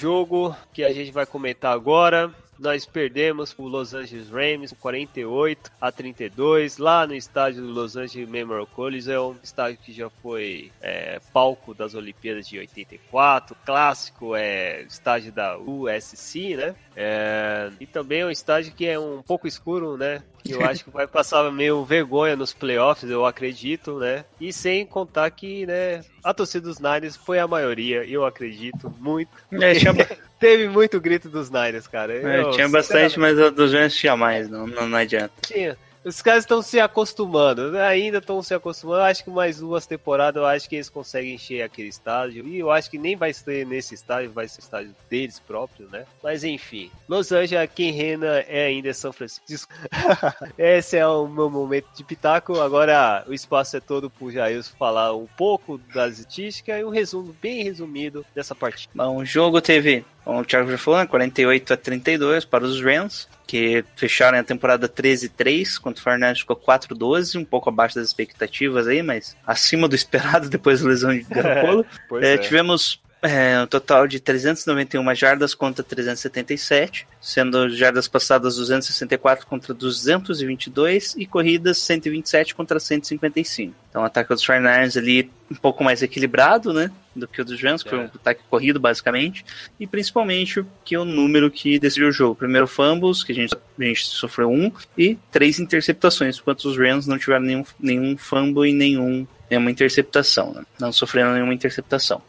jogo que a gente vai comentar agora. Nós perdemos o Los Angeles Rams por 48 a 32 lá no estádio do Los Angeles Memorial Coliseum, estádio que já foi é, palco das Olimpíadas de 84, clássico é estádio da USC, né? É, e também é um estádio que é um pouco escuro, né? Que eu acho que vai passar meio vergonha nos playoffs, eu acredito, né? E sem contar que, né, a torcida dos Niners foi a maioria, eu acredito muito. É, tinha, Teve muito grito dos Niners, cara. é, Eu, tinha bastante, mas dos Giants tinha mais, não, não, não adianta. tinha. Os caras estão se acostumando, né? ainda estão se acostumando. Eu acho que mais duas temporadas, eu acho que eles conseguem encher aquele estádio. E eu acho que nem vai ser nesse estádio, vai ser estádio deles próprios, né? Mas enfim, Los Angeles, quem reina é ainda São Francisco. Esse é o meu momento de pitaco. Agora o espaço é todo pro Jailson falar um pouco das estatísticas e um resumo bem resumido dessa partida. Bom, o jogo teve, como o Thiago já falou, né, 48 a 32 para os Rams, que fecharam a temporada 13-3, enquanto o Fernandes ficou 4-12, um pouco abaixo das expectativas aí, mas acima do esperado depois da lesão de Garoppolo. Pois É, Tivemos é, um total de 391 jardas contra 377, sendo jardas passadas 264 contra 222 e corridas 127 contra 155. Então o ataque dos 49ers ali um pouco mais equilibrado, né, do que o dos Rams, que foi um É. ataque corrido basicamente, e principalmente que é o número que decidiu o jogo. Primeiro fumbles, que a gente, a gente sofreu um, e três interceptações, enquanto os Rams não tiveram nenhum, nenhum fumble e nenhum, nenhuma interceptação, né? não sofreram nenhuma interceptação.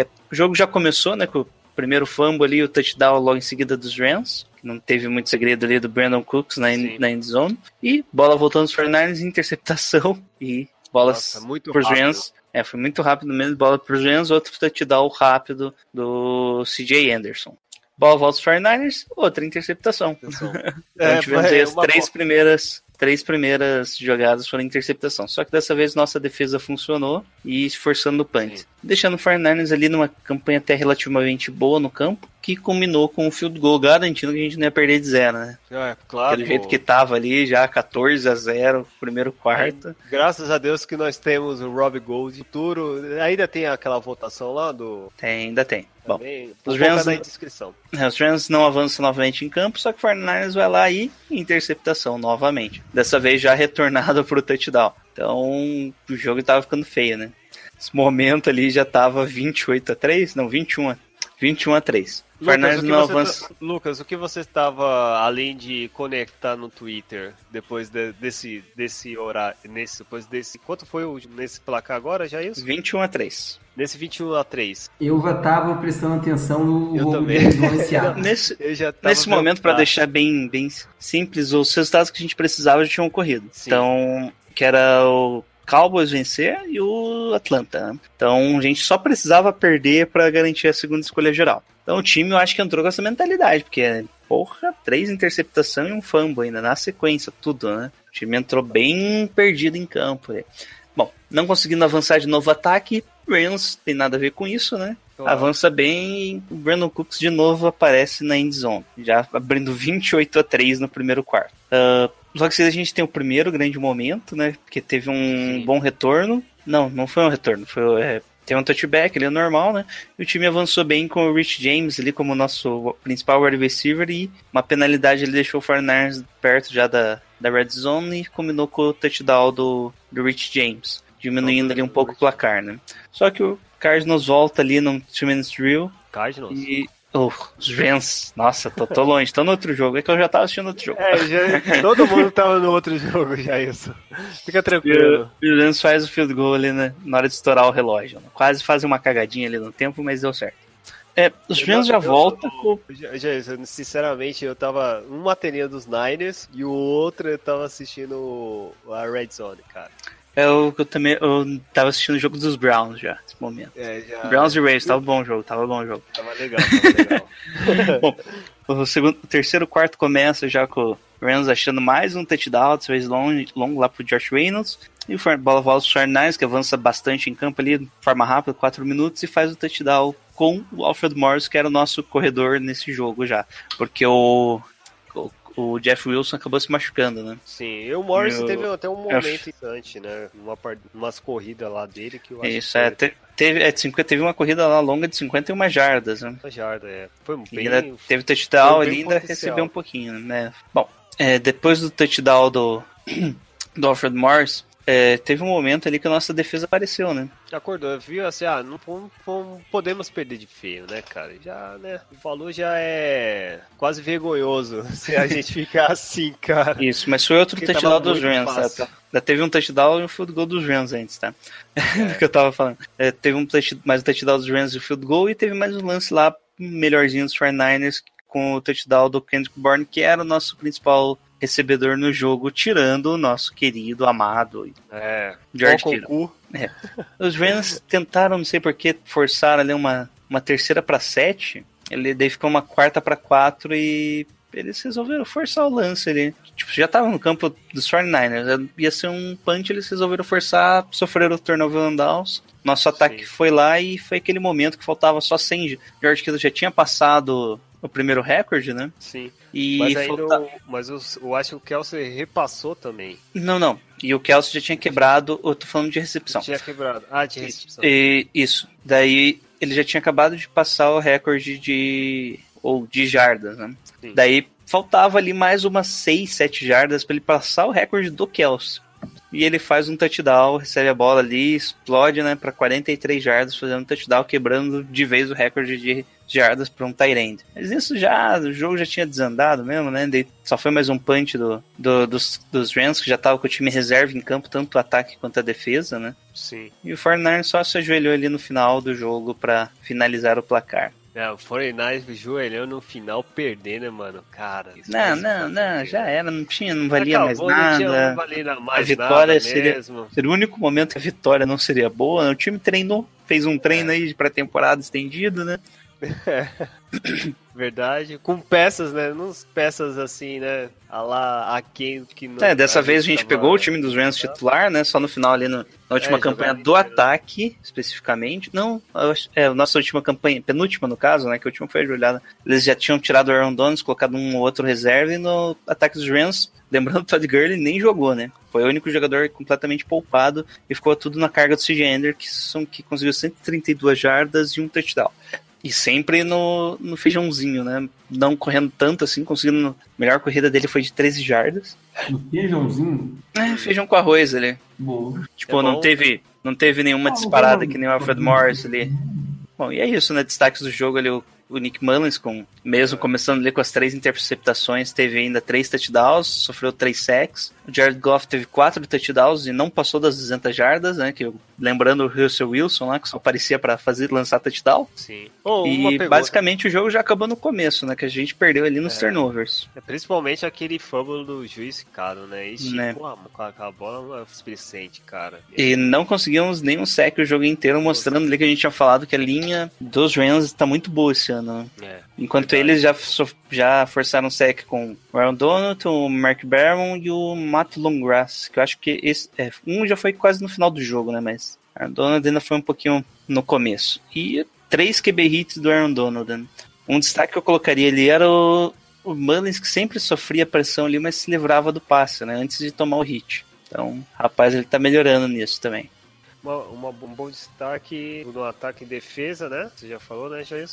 É, o jogo já começou, né, com o primeiro fumble ali, o touchdown logo em seguida dos Rams, que não teve muito segredo ali do Brandon Cooks na, Sim. na end zone, e bola voltando dos 49ers, interceptação e bolas Nossa, muito pros rápido. Rams. É, foi muito rápido mesmo, bola pros Rams, outro touchdown rápido do CJ Anderson. Bola volta dos 49ers, outra interceptação. Então É, tivemos aí as uma três boa. primeiras, três primeiras jogadas foram interceptação. Só que dessa vez nossa defesa funcionou e forçando o punt. Sim. Deixando o 49ers ali numa campanha até relativamente boa no campo, que culminou com o field goal garantindo que a gente não ia perder de zero, né? É, claro. Pelo jeito que tava ali, já 14 a 0 primeiro quarto. Graças a Deus que nós temos o Rob Gold futuro. Ainda tem aquela votação lá do. Tem, ainda tem. Bom, os Rams- na. É, Os Rams não avançam novamente em campo, só que o 49ers vai lá e interceptação novamente. Dessa vez já retornado pro touchdown. Então o jogo tava ficando feio, né? Esse momento ali já tava 28 a 3, não, 21 a, 21 a 3. O Lucas, 49ers o que não você avança. tá- Lucas, o que você estava, além de conectar no Twitter, depois de- desse, desse horário, nesse, depois desse, quanto foi o, nesse placar agora, já é isso? 21 a 3. Nesse 21 a 3. Eu já tava prestando atenção no Eu também. Nesse, Eu já tava nesse momento, para preocupado. deixar bem, bem simples, os resultados que a gente precisava já tinham ocorrido. Sim. Então, que era o Cowboys vencer e o Atlanta. né? Então, a gente só precisava perder para garantir a segunda escolha geral. Então, o time eu acho que entrou com essa mentalidade, porque Porra, três interceptações e um fumble ainda, na sequência, tudo, né? O time entrou bem perdido em campo. né? Bom, não conseguindo avançar de novo o ataque, Rams tem nada a ver com isso, né? Claro. Avança bem, o Brandon Cooks de novo aparece na end zone, já abrindo 28 a 3 no primeiro quarto. Uh, só que a gente tem o primeiro grande momento, né? Porque teve um bom retorno. Não, não foi um retorno, foi é, teve um touchback, ele é normal, né? E o time avançou bem com o Rich James ali como nosso principal wide receiver e uma penalidade ele deixou o 49ers perto já da, da red zone e combinou com o touchdown do, do Rich James, diminuindo ali um pouco o placar, né? Só que o Cardinals volta ali no two minutes drill Cardinals. e os Rams, nossa, tô, tô longe, tô no outro jogo, é que eu já tava assistindo outro jogo. É, já, todo mundo tava no outro jogo já, isso. Fica tranquilo. E o Rams faz o field goal ali né, na hora de estourar o relógio. né? Quase fazem uma cagadinha ali no tempo, mas deu certo. É, os Rams já com. Eu, sinceramente, eu tava uma telinha dos Niners e o outro eu tava assistindo a Red Zone, cara. É o que eu também. Eu tava assistindo o jogo dos Browns já, nesse momento. É, já. Browns e Rays, tava bom o jogo, tava bom o jogo. Tava legal, tava legal. Bom, o, segundo, o terceiro quarto começa já com o Rams achando mais um touchdown, dessa vez longo, longo lá pro Josh Reynolds. E o bola volta pro 49ers, que avança bastante em campo ali, de forma rápida, 4 minutos, e faz o touchdown com o Alfred Morris, que era o nosso corredor nesse jogo já. Porque o, o, Jeff Wilson acabou se machucando, né? Sim, e o Morris Eu- teve até um momento interessante, né? Uma. Umas corridas lá dele que eu acho Isso, que é. te- Teve, é, de 50, teve uma corrida lá longa de 51 jardas, né? uma jarda, é. Foi bem. ainda teve touchdown foi bem ali e ainda potencial. recebeu um pouquinho, né? Bom, é, depois do touchdown do, do Alfred Morris, é, teve um momento ali que a nossa defesa apareceu, né? Acordou, viu? Assim, ah, não, não- podemos perder de feio, né, cara? Já, né? O valor já é quase vergonhoso se a gente ficar assim, cara. Isso, mas foi outro Porque touchdown dos Rams, tá? Ainda teve um touchdown e um field goal dos Rams antes, tá? Do que eu tava falando. É, teve um touch, mais um touchdown dos Rams e o field goal e teve mais um lance lá melhorzinho dos 49ers com o touchdown do Kendrick Bourne, que era o nosso principal recebedor no jogo, tirando o nosso querido, amado É. George Kittle. Goku. Os Rams tentaram, não sei porquê, forçar ali uma, uma terceira para sete. Ele daí ficou uma quarta para quatro e eles resolveram forçar o lance ali. Tipo, já tava no campo dos 49ers. Ia ser um punch, eles resolveram forçar, sofreram o turnover and downs. Nosso ataque Sim. foi lá e foi aquele momento que faltava só 100. George Kittle já tinha passado o primeiro recorde, né? Sim. E Mas ainda falta- o- mas eu, eu acho que o Kelsey repassou também. Não, não. E o Kelsey já tinha quebrado, eu tô falando de recepção. Tinha quebrado. Ah, tinha recepção. E- isso. Daí ele já tinha acabado de passar o recorde de. Ou de jardas, né? Sim. Daí faltava ali mais umas 6, 7 jardas para ele passar o recorde do Kelsey. E ele faz um touchdown, recebe a bola ali, explode, né, para 43 jardas, fazendo um touchdown, quebrando de vez o recorde de jardas para um tight end. Mas isso já, o jogo já tinha desandado mesmo, né? Só foi mais um punch do, do- dos, dos Rams, que já tava com o time reserva em campo, tanto o ataque quanto a defesa, né? Sim. E o 49ers só se ajoelhou ali no final do jogo para finalizar o placar. É, o 49 joelhão no final perder, né, mano? Cara. isso Não, não, não, já era, não tinha, não valia Acabou, mais Não, tinha, nada. não valia mais A vitória nada seria- mesmo. Seria o único momento que a vitória não seria boa. né? O time treinou, fez um treino aí de pré-temporada estendido, né? Verdade. Com peças, né? Não peças assim, né? A lá, a quem que não. É, dessa vez a gente tava- pegou o time dos Rams titular, né? Só no final ali no- na última É, campanha do inteiro. ataque, especificamente. Não, é, a nossa última campanha, penúltima no caso, né? Que a última foi ajoelhada. Eles já tinham tirado o Aaron Donald, colocado um ou outro reserva e no ataque dos Rams, lembrando o Todd Gurley nem jogou, né? Foi o único jogador completamente poupado e ficou tudo na carga do CJ Ender, que, são, que conseguiu 132 jardas e um touchdown. E sempre no, no feijãozinho, né? Não correndo tanto assim, conseguindo. A melhor corrida dele foi de 13 jardas. Um feijãozinho. É, feijão com arroz ali. Boa. Tipo, É não bom. teve não teve nenhuma Ah, disparada bom. que nem o Alfred Morris ali. Bom, e é isso, né? Destaques do jogo ali, o, o Nick Mullins, com, mesmo começando ali com as três interceptações, teve ainda três touchdowns, sofreu três sacks. O Jared Goff teve quatro touchdowns e não passou das 200 jardas, né? Que, eu- lembrando o Russell Wilson lá, que só aparecia para fazer lançar touchdown. Sim. Oh, e basicamente o jogo já acabou no começo, né? Que a gente perdeu ali nos É. turnovers. É, Principalmente aquele fumble do juiz, cara, né? E Né. com a, com a bola é suficiente, cara. E não conseguimos nenhum sec o jogo inteiro, mostrando ali que a gente tinha falado que a linha dos Rams está muito boa esse ano. né? É. Enquanto eles já, já forçaram o sec com o Aaron Donald, o Mark Barron e o Matt Longgrass, que eu acho que esse, é, um já foi quase no final do jogo, né? Mas o Aaron Donald ainda foi um pouquinho no começo. E três QB hits do Aaron Donald. né? Um destaque que eu colocaria ali era o, o Mullins, que sempre sofria pressão ali, mas se livrava do passe, né? Antes de tomar o hit. Então, rapaz, ele tá melhorando nisso também. Uma, uma- um bom destaque no ataque e defesa, né? Você já falou, né, Jair?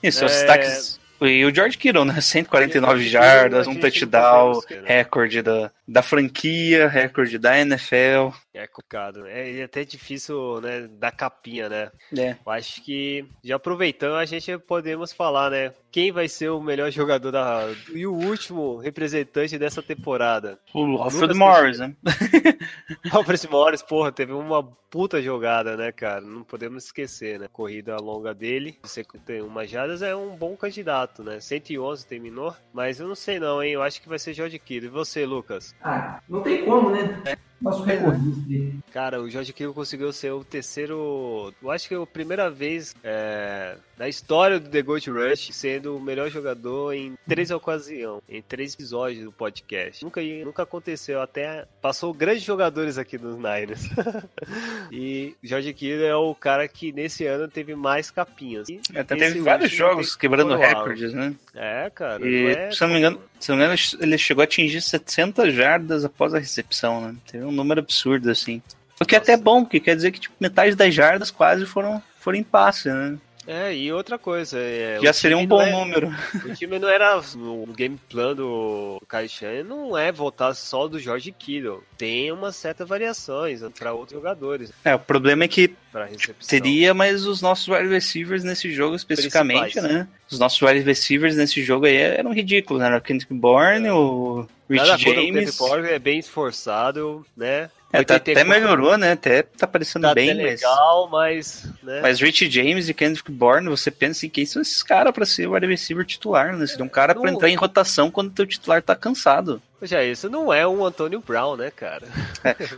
Isso, os É. destaques. E o George Kittle, né? 149 George jardas, um touchdown, recorde da, da franquia, recorde da NFL. É complicado, né? É, é até difícil, né, da capinha, né? É. Eu acho que, já aproveitando, a gente podemos falar, né? Quem vai ser o melhor jogador da. E o último representante dessa temporada? O Alfred Lucas Morris, né? Alfred Morris, porra, teve uma puta jogada, né, cara? Não podemos esquecer, né? Corrida longa dele, 51 jardas, é um bom candidato, né? 111 terminou, mas eu não sei não, hein? Eu acho que vai ser George Kittle. E você, Lucas? Ah, não tem como, né? Nosso recordista aí. Cara, o George Kittle conseguiu ser o terceiro. Eu acho que é a primeira vez é, na história do The Gold Rush sendo o melhor jogador em três ocasiões, em três episódios do podcast. Nunca, nunca aconteceu, até passou grandes jogadores aqui nos Niners. e o George Kittle é o cara que nesse ano teve mais capinhas. E Até esse teve vários jogos tem- quebrando recordes, né? É, cara. E, é se eu não me engano, se eu não me engano, ele chegou a atingir 700 jardas após a recepção, né? Teve um número absurdo, assim. O que é até bom, porque quer dizer que tipo, metade das jardas quase foram, foram em passe, né? É, e outra coisa. É, Já seria um bom é- número. O time não era. O game plan do Kai Shan não é voltar só do George Kittle. Tem uma certa variações para outros jogadores. É, o problema é que teria, mas os nossos wide receivers nesse jogo especificamente, Principais. né? Os nossos wide receivers nesse jogo aí eram ridículos, né? Era o Kendrick Bourne, o Rich James. É bem esforçado, né? É, tá- 84 até melhorou, né? Até tá parecendo Tá bem, até mas. legal, mas. Né? Mas Rich James e Kendrick Bourne, você pensa assim, quem são esses caras pra ser o wide receiver titular, né? Seria um cara pra Não- entrar em rotação quando o teu titular tá cansado. Já isso não é um Antônio Brown, né, cara?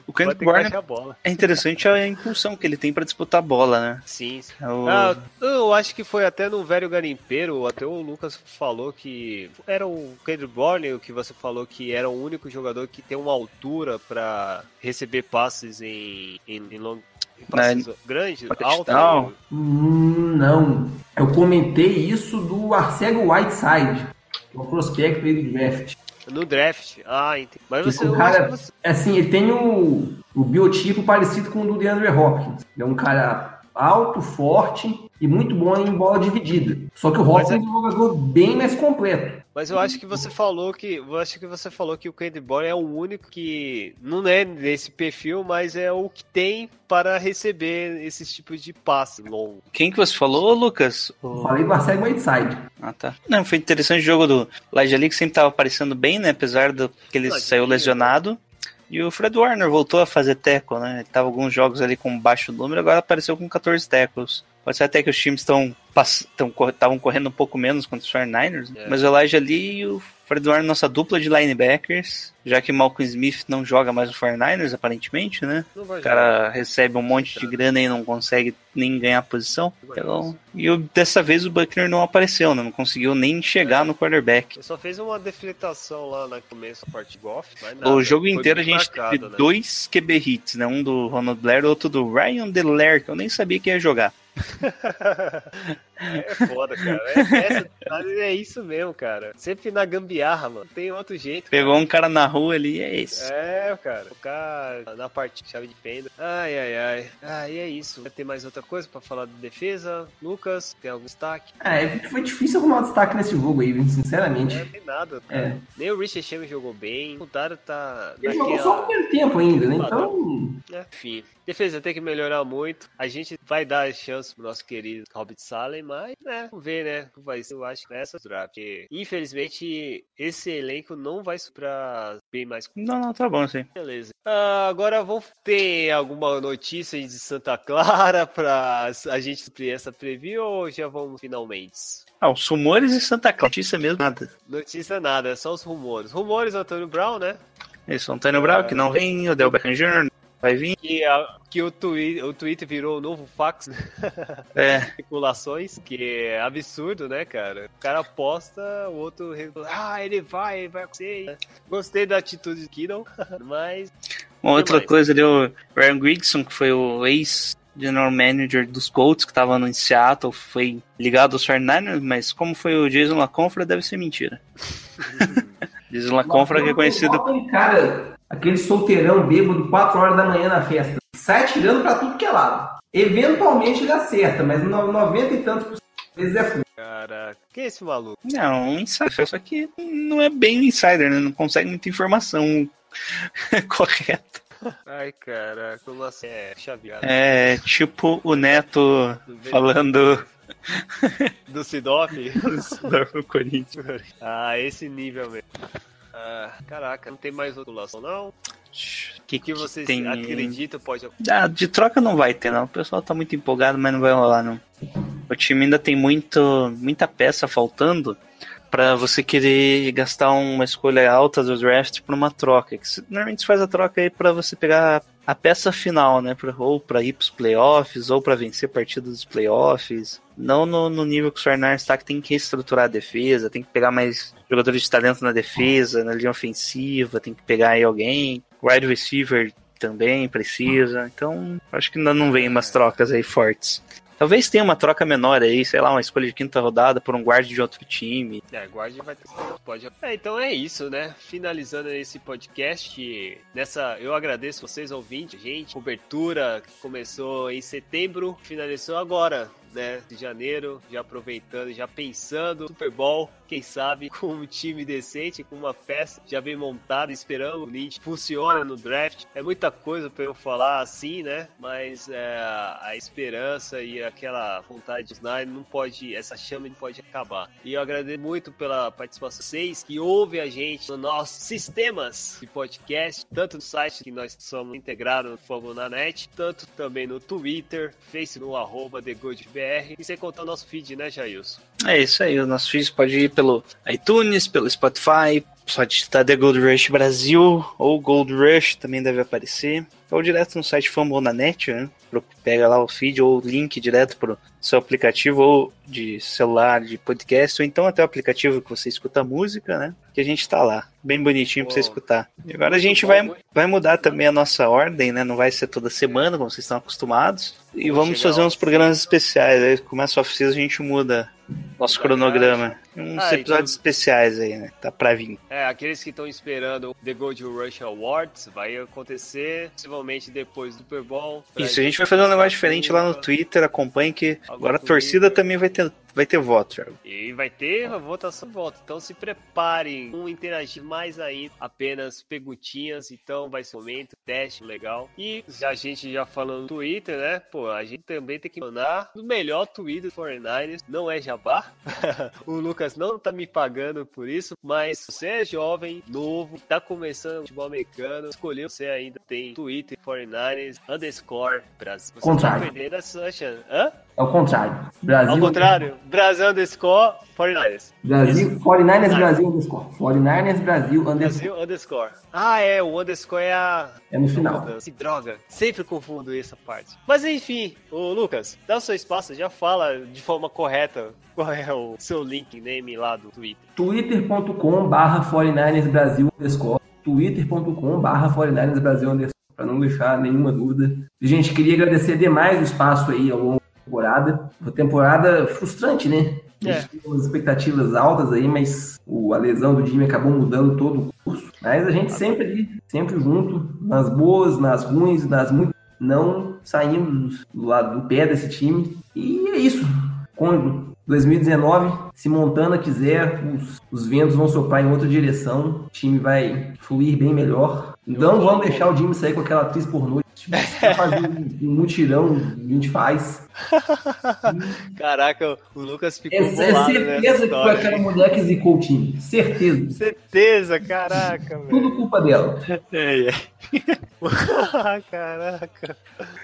O Vai Kendrick Bourne baixar a bola. é interessante a impulsão que ele tem pra disputar a bola, né? Sim. sim. É o- Ah, eu acho que foi até no velho garimpeiro, até o Lucas falou que era o Kendrick Bourne o que você falou que era o único jogador que tem uma altura pra receber passes em, em, em long, em passes grandes, pra altos. touchdown. Hum, não. Eu comentei isso do Arcego Whiteside, que é um prospecto aí do draft. No draft. Ah, entendi. Mas você, o cara, você- assim, ele tem o, o biotipo parecido com o do DeAndre Hopkins. Ele é um cara alto, forte e muito bom em bola dividida. Só que o Hopkins é... um jogador bem mais completo. Mas eu acho que você falou que. Eu acho que você falou que o Kendrick Bourne é o único que. Não é desse perfil, mas é o que tem para receber esses tipos de passe longo. Quem que você falou, Lucas? O- Falei do Arcego Whiteside. Ah, tá. Não, foi interessante o jogo do Lee, que sempre tava aparecendo bem, né? Apesar do que ele saiu Lee, lesionado. E o Fred Warner voltou a fazer tackle, né? Ele tava alguns jogos ali com baixo número, agora apareceu com 14 tackles. Pode ser até que os times estão estavam correndo um pouco menos contra os 49ers, É. mas o Elijah Lee e o Fred Warner, nossa dupla de linebackers, já que Malcolm Smith não joga mais no 49ers, aparentemente, né? O cara recebe um monte de grana e não consegue nem ganhar posição. Então, e dessa vez o Buckner não apareceu, né? não conseguiu nem chegar no quarterback. Ele só fez uma defletação lá no começo da parte de golfe. O jogo Foi inteiro a gente marcado, teve né? dois QB hits, né? Um do Ronald Blair, outro do Ryan Delaire, que eu nem sabia que ia jogar. É foda, cara. É, essa- é isso mesmo, cara. Sempre na gambiarra, mano. Tem outro jeito. Pegou um cara na rua ali e é isso. É, cara. O cara na parte de chave de fenda. Ai, ai, ai. Ah, e é isso. Vai ter mais outra coisa pra falar de defesa? Lucas, tem algum destaque? Ah, é, foi difícil arrumar um destaque nesse jogo aí, sinceramente. Não tem nada, É. cara. Nem o Richard Sherman jogou bem. O Daro tá Ele jogou só o primeiro tempo ainda, né? Então, É, Enfim, defesa tem que melhorar muito. A gente vai dar chance pro nosso querido Hobbit Salem, mas, né, vamos ver, né? Vai ser, eu acho, nessa draft. Porque, infelizmente, esse elenco não vai pra bem mais. Não, não, tá bom, sim. Beleza. Ah, agora vamos ter alguma notícia de Santa Clara pra a gente suprir essa preview ou já vamos finalmente? Ah, os rumores de Santa Clara, notícia mesmo, nada. Notícia nada, é só os rumores. Rumores, Antônio Brown, né? Isso, Antônio Brown, que não vem, o Del Beckham Jr., vai vir. Que, a- que o, twi o Twitter virou o novo fax, né? É, especulações, que é absurdo, né, cara? O cara posta, o outro, ah, ele vai, ele vai acontecer. Gostei da atitude do Kidon, mas uma outra mais? coisa ali, o Ryan Grigson, que foi o ex general manager dos Colts, que tava no Seattle, foi ligado aos 49ers, mas como foi o Jason LaConfra, deve ser mentira. Jason LaConfra que é conhecido cara, aquele solteirão bêbado, 4 horas da manhã na festa. Sai tirando pra tudo que é lado. Eventualmente ele acerta, mas no 90 e tantos por cento vezes é fundo. Caraca, quem é esse maluco? Não, um insider, só que não é bem um insider, né? Não consegue muita informação correta. Ai, caraca, como assim? É chaveado. É tipo o Neto falando Do Sidoff? do Corinthians. ah, esse nível mesmo. Ah, caraca, não tem mais população, não? O que, que vocês tem? acreditam pode Ah, de troca não vai ter, não. O pessoal tá muito empolgado, mas não vai rolar, não. O time ainda tem muito, muita peça faltando pra você querer gastar uma escolha alta do draft pra uma troca. Que normalmente você faz a troca aí pra você pegar a peça final, né? Pra, ou pra ir pros playoffs, ou pra vencer partidas dos playoffs. Não no, no nível que o Sornar está, que tem que reestruturar a defesa, tem que pegar mais jogadores de talento na defesa, na linha ofensiva, tem que pegar aí alguém. Wide receiver também precisa. Então, acho que ainda não vem umas trocas aí fortes. Talvez tenha uma troca menor aí, sei lá, uma escolha de quinta rodada por um guarda de outro time. É, guarde vai ter. Pode. É, então é isso, né? Finalizando esse podcast. Nessa, eu agradeço vocês ouvintes, gente. Cobertura que começou em setembro, finalizou agora, né? De janeiro, já aproveitando, já pensando Super Bowl, quem sabe com um time decente, com uma peça já bem montada, esperando o Lynch funciona no draft. É muita coisa para eu falar assim, né? Mas é, a esperança e aquela vontade de Snyder não pode, essa chama não pode acabar. E eu agradeço muito pela participação de vocês que ouvem a gente nos nossos sistemas de podcast, tanto no site que nós somos integrados no Fogo na Net, tanto também no Twitter, Facebook, no arroba TheGoldBR, e sem contar o nosso feed, né, Jailson? É isso aí, o nosso vídeo pode ir pelo iTunes, pelo Spotify, só digitar The Gold Rush Brasil ou Gold Rush também deve aparecer. Ou direto no site Fambonanet, né? Pro- Pega lá o feed ou o link direto pro seu aplicativo ou de celular, de podcast, ou então até o aplicativo que você escuta música, né? Que a gente tá lá, bem bonitinho pra você escutar. E agora a gente vai, muito- vai mudar também a nossa ordem, né? Não vai ser toda semana, como vocês estão acostumados. E vamos fazer uns programas especiais. Aí começa a off-season, a gente muda nosso cronograma. Uns Ah, episódios então- especiais aí, né? Tá pra vir. É, aqueles que estão esperando o The Gold Rush Awards, vai acontecer possivelmente depois do Super Bowl. Isso, a gente vai fazer um negócio diferente lá no Twitter. Acompanhe que Agora a torcida também vai ter, vai ter voto, Thiago. E vai ter a votação de volta. Então se preparem. Um interagir mais ainda. Apenas perguntinhas. Então vai ser um momento, teste legal. E a gente já falando no Twitter, né? Pô, a gente também tem que mandar o melhor Twitter do 49ers. Não é jabá. o Lucas não tá me pagando por isso. Mas você é jovem, novo, tá começando futebol americano. Escolheu, você ainda tem Twitter 49ers underscore Brasil. Você tá Contrário. perdendo a sua chance. Hã? É o contrário. Brasil. Ao contrário, Brasil underscore 49ers. Brasil, 49ers Brasil underscore. 49ers Brasil underscore. Brasil underscore. Ah, é, o underscore é a. É no final. Que droga. Sempre confundo essa parte. Mas enfim, o Lucas, dá o seu espaço, já fala de forma correta qual é o seu link name lá do Twitter. twitter.com barra 49ers Brasil underscore. twitter.com barra 49ers Brasil underscore. Pra não deixar nenhuma dúvida. Gente, queria agradecer demais o espaço aí ao longo temporada. Uma temporada frustrante, né? Umas expectativas altas aí, mas o, a lesão do Jimmy acabou mudando todo o curso. Mas a gente sempre ali, sempre junto, nas boas, nas ruins, nas muito. Não saímos do lado do pé desse time. E é isso. Quando 2019, se Montana quiser, os, os ventos vão soprar em outra direção, o time vai fluir bem melhor. Então vamos deixar o Jimmy sair com aquela atriz pornô. Tipo, se fazer um, um mutirão, a gente faz. Caraca, o Lucas ficou É, é bolado nessa certeza que foi aquela mulher que zicou o time. Certeza. Certeza, caraca, velho. Tudo culpa dela. É, é. Caraca.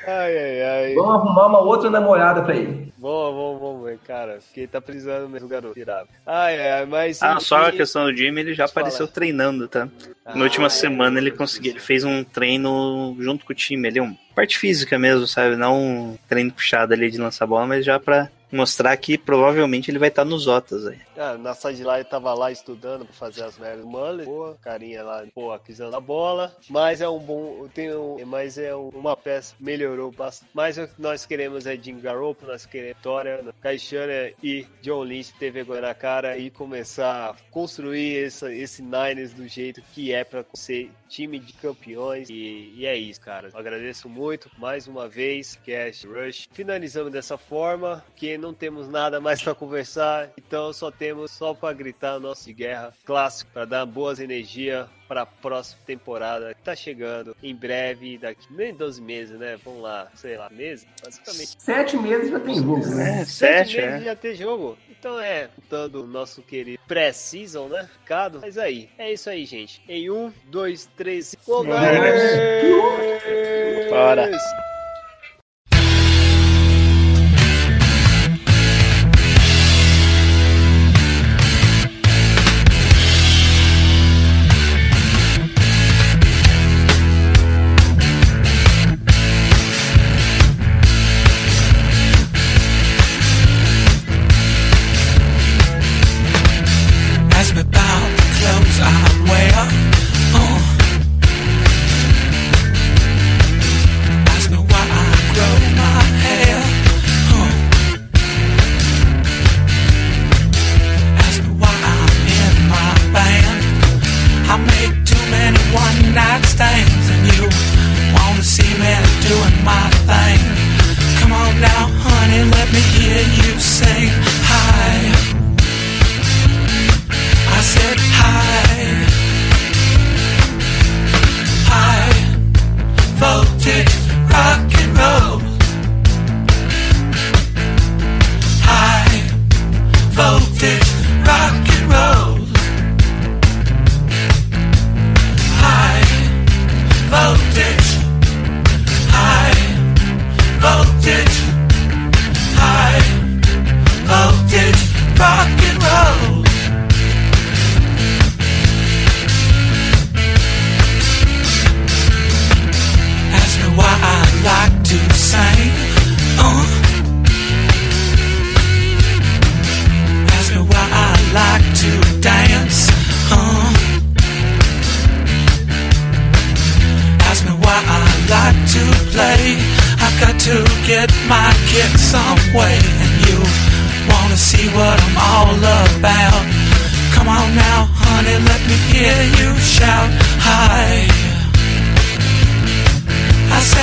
Ai, ai, ai. Vamos arrumar uma outra namorada pra ele. Vamos, vamos ver, cara. Porque ele tá precisando mesmo, garoto. Ai, ai, ai, mas. Ah, só a questão do Jimmy, ele já apareceu treinando, tá? Ah, Na última é. semana ele conseguiu, ele fez um treino junto com o time ali, um parte física mesmo, sabe? Não um treino puxado ali de lançar bola, mas já pra mostrar que provavelmente ele vai estar nos Otas aí. Ah, na ele tava lá estudando pra fazer as merdas do Muller. Boa, carinha lá, pô, aquisando a bola. Mas é um bom. Tem um, mas é um- uma peça melhorou bastante. Mas o que nós queremos é Jim Garoppolo, nós queremos Vitória, Caixana e John Lynch ter vergonha na cara e começar a construir essa, esse Niners do jeito que é pra ser time de campeões. E, e é isso, cara. Agradeço muito mais uma vez, Cash Rush. Finalizamos dessa forma, que não temos nada mais pra conversar, então só temos só pra gritar o nosso de guerra clássico, pra dar boas energias para a próxima temporada que tá chegando em breve, daqui nem 12 meses, né? Vamos lá, sei lá, meses? Basicamente. Sete meses já tem jogo, né? É, Sete sete, meses é. já ter jogo. Então é, contando o nosso querido pré-season, né? Cado. Mas aí, é isso aí, gente. Em um, dois, três, Go Niners!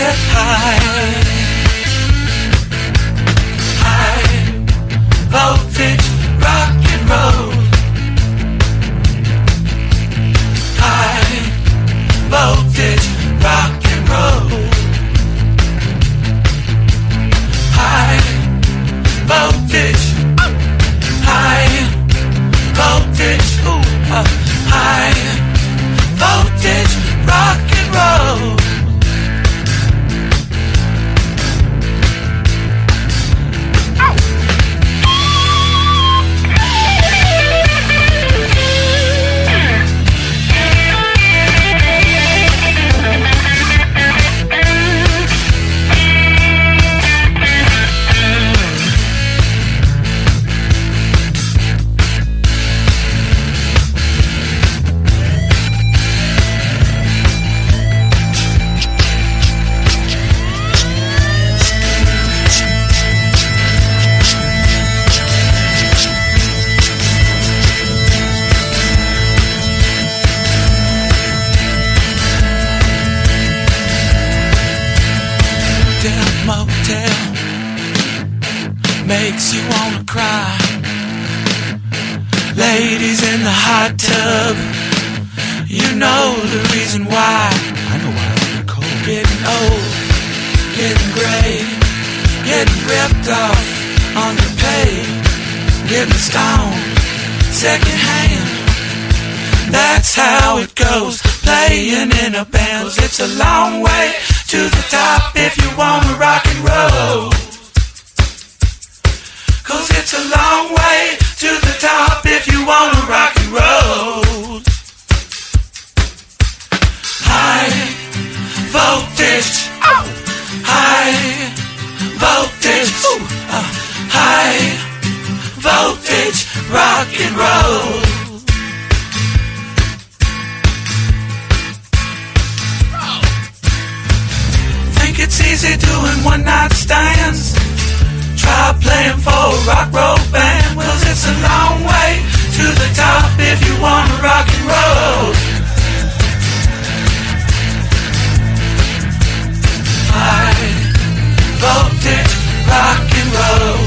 High 'Cause it's a long way to the top if you wanna rock and roll. Cause it's a long way to the top if you wanna rock and roll. High voltage, high voltage, uh, high voltage, rock and roll. busy doing one night stands. Try playing for a rock roll band. Well, it's a long way to the top if you wanna rock and roll. I voted rock and roll.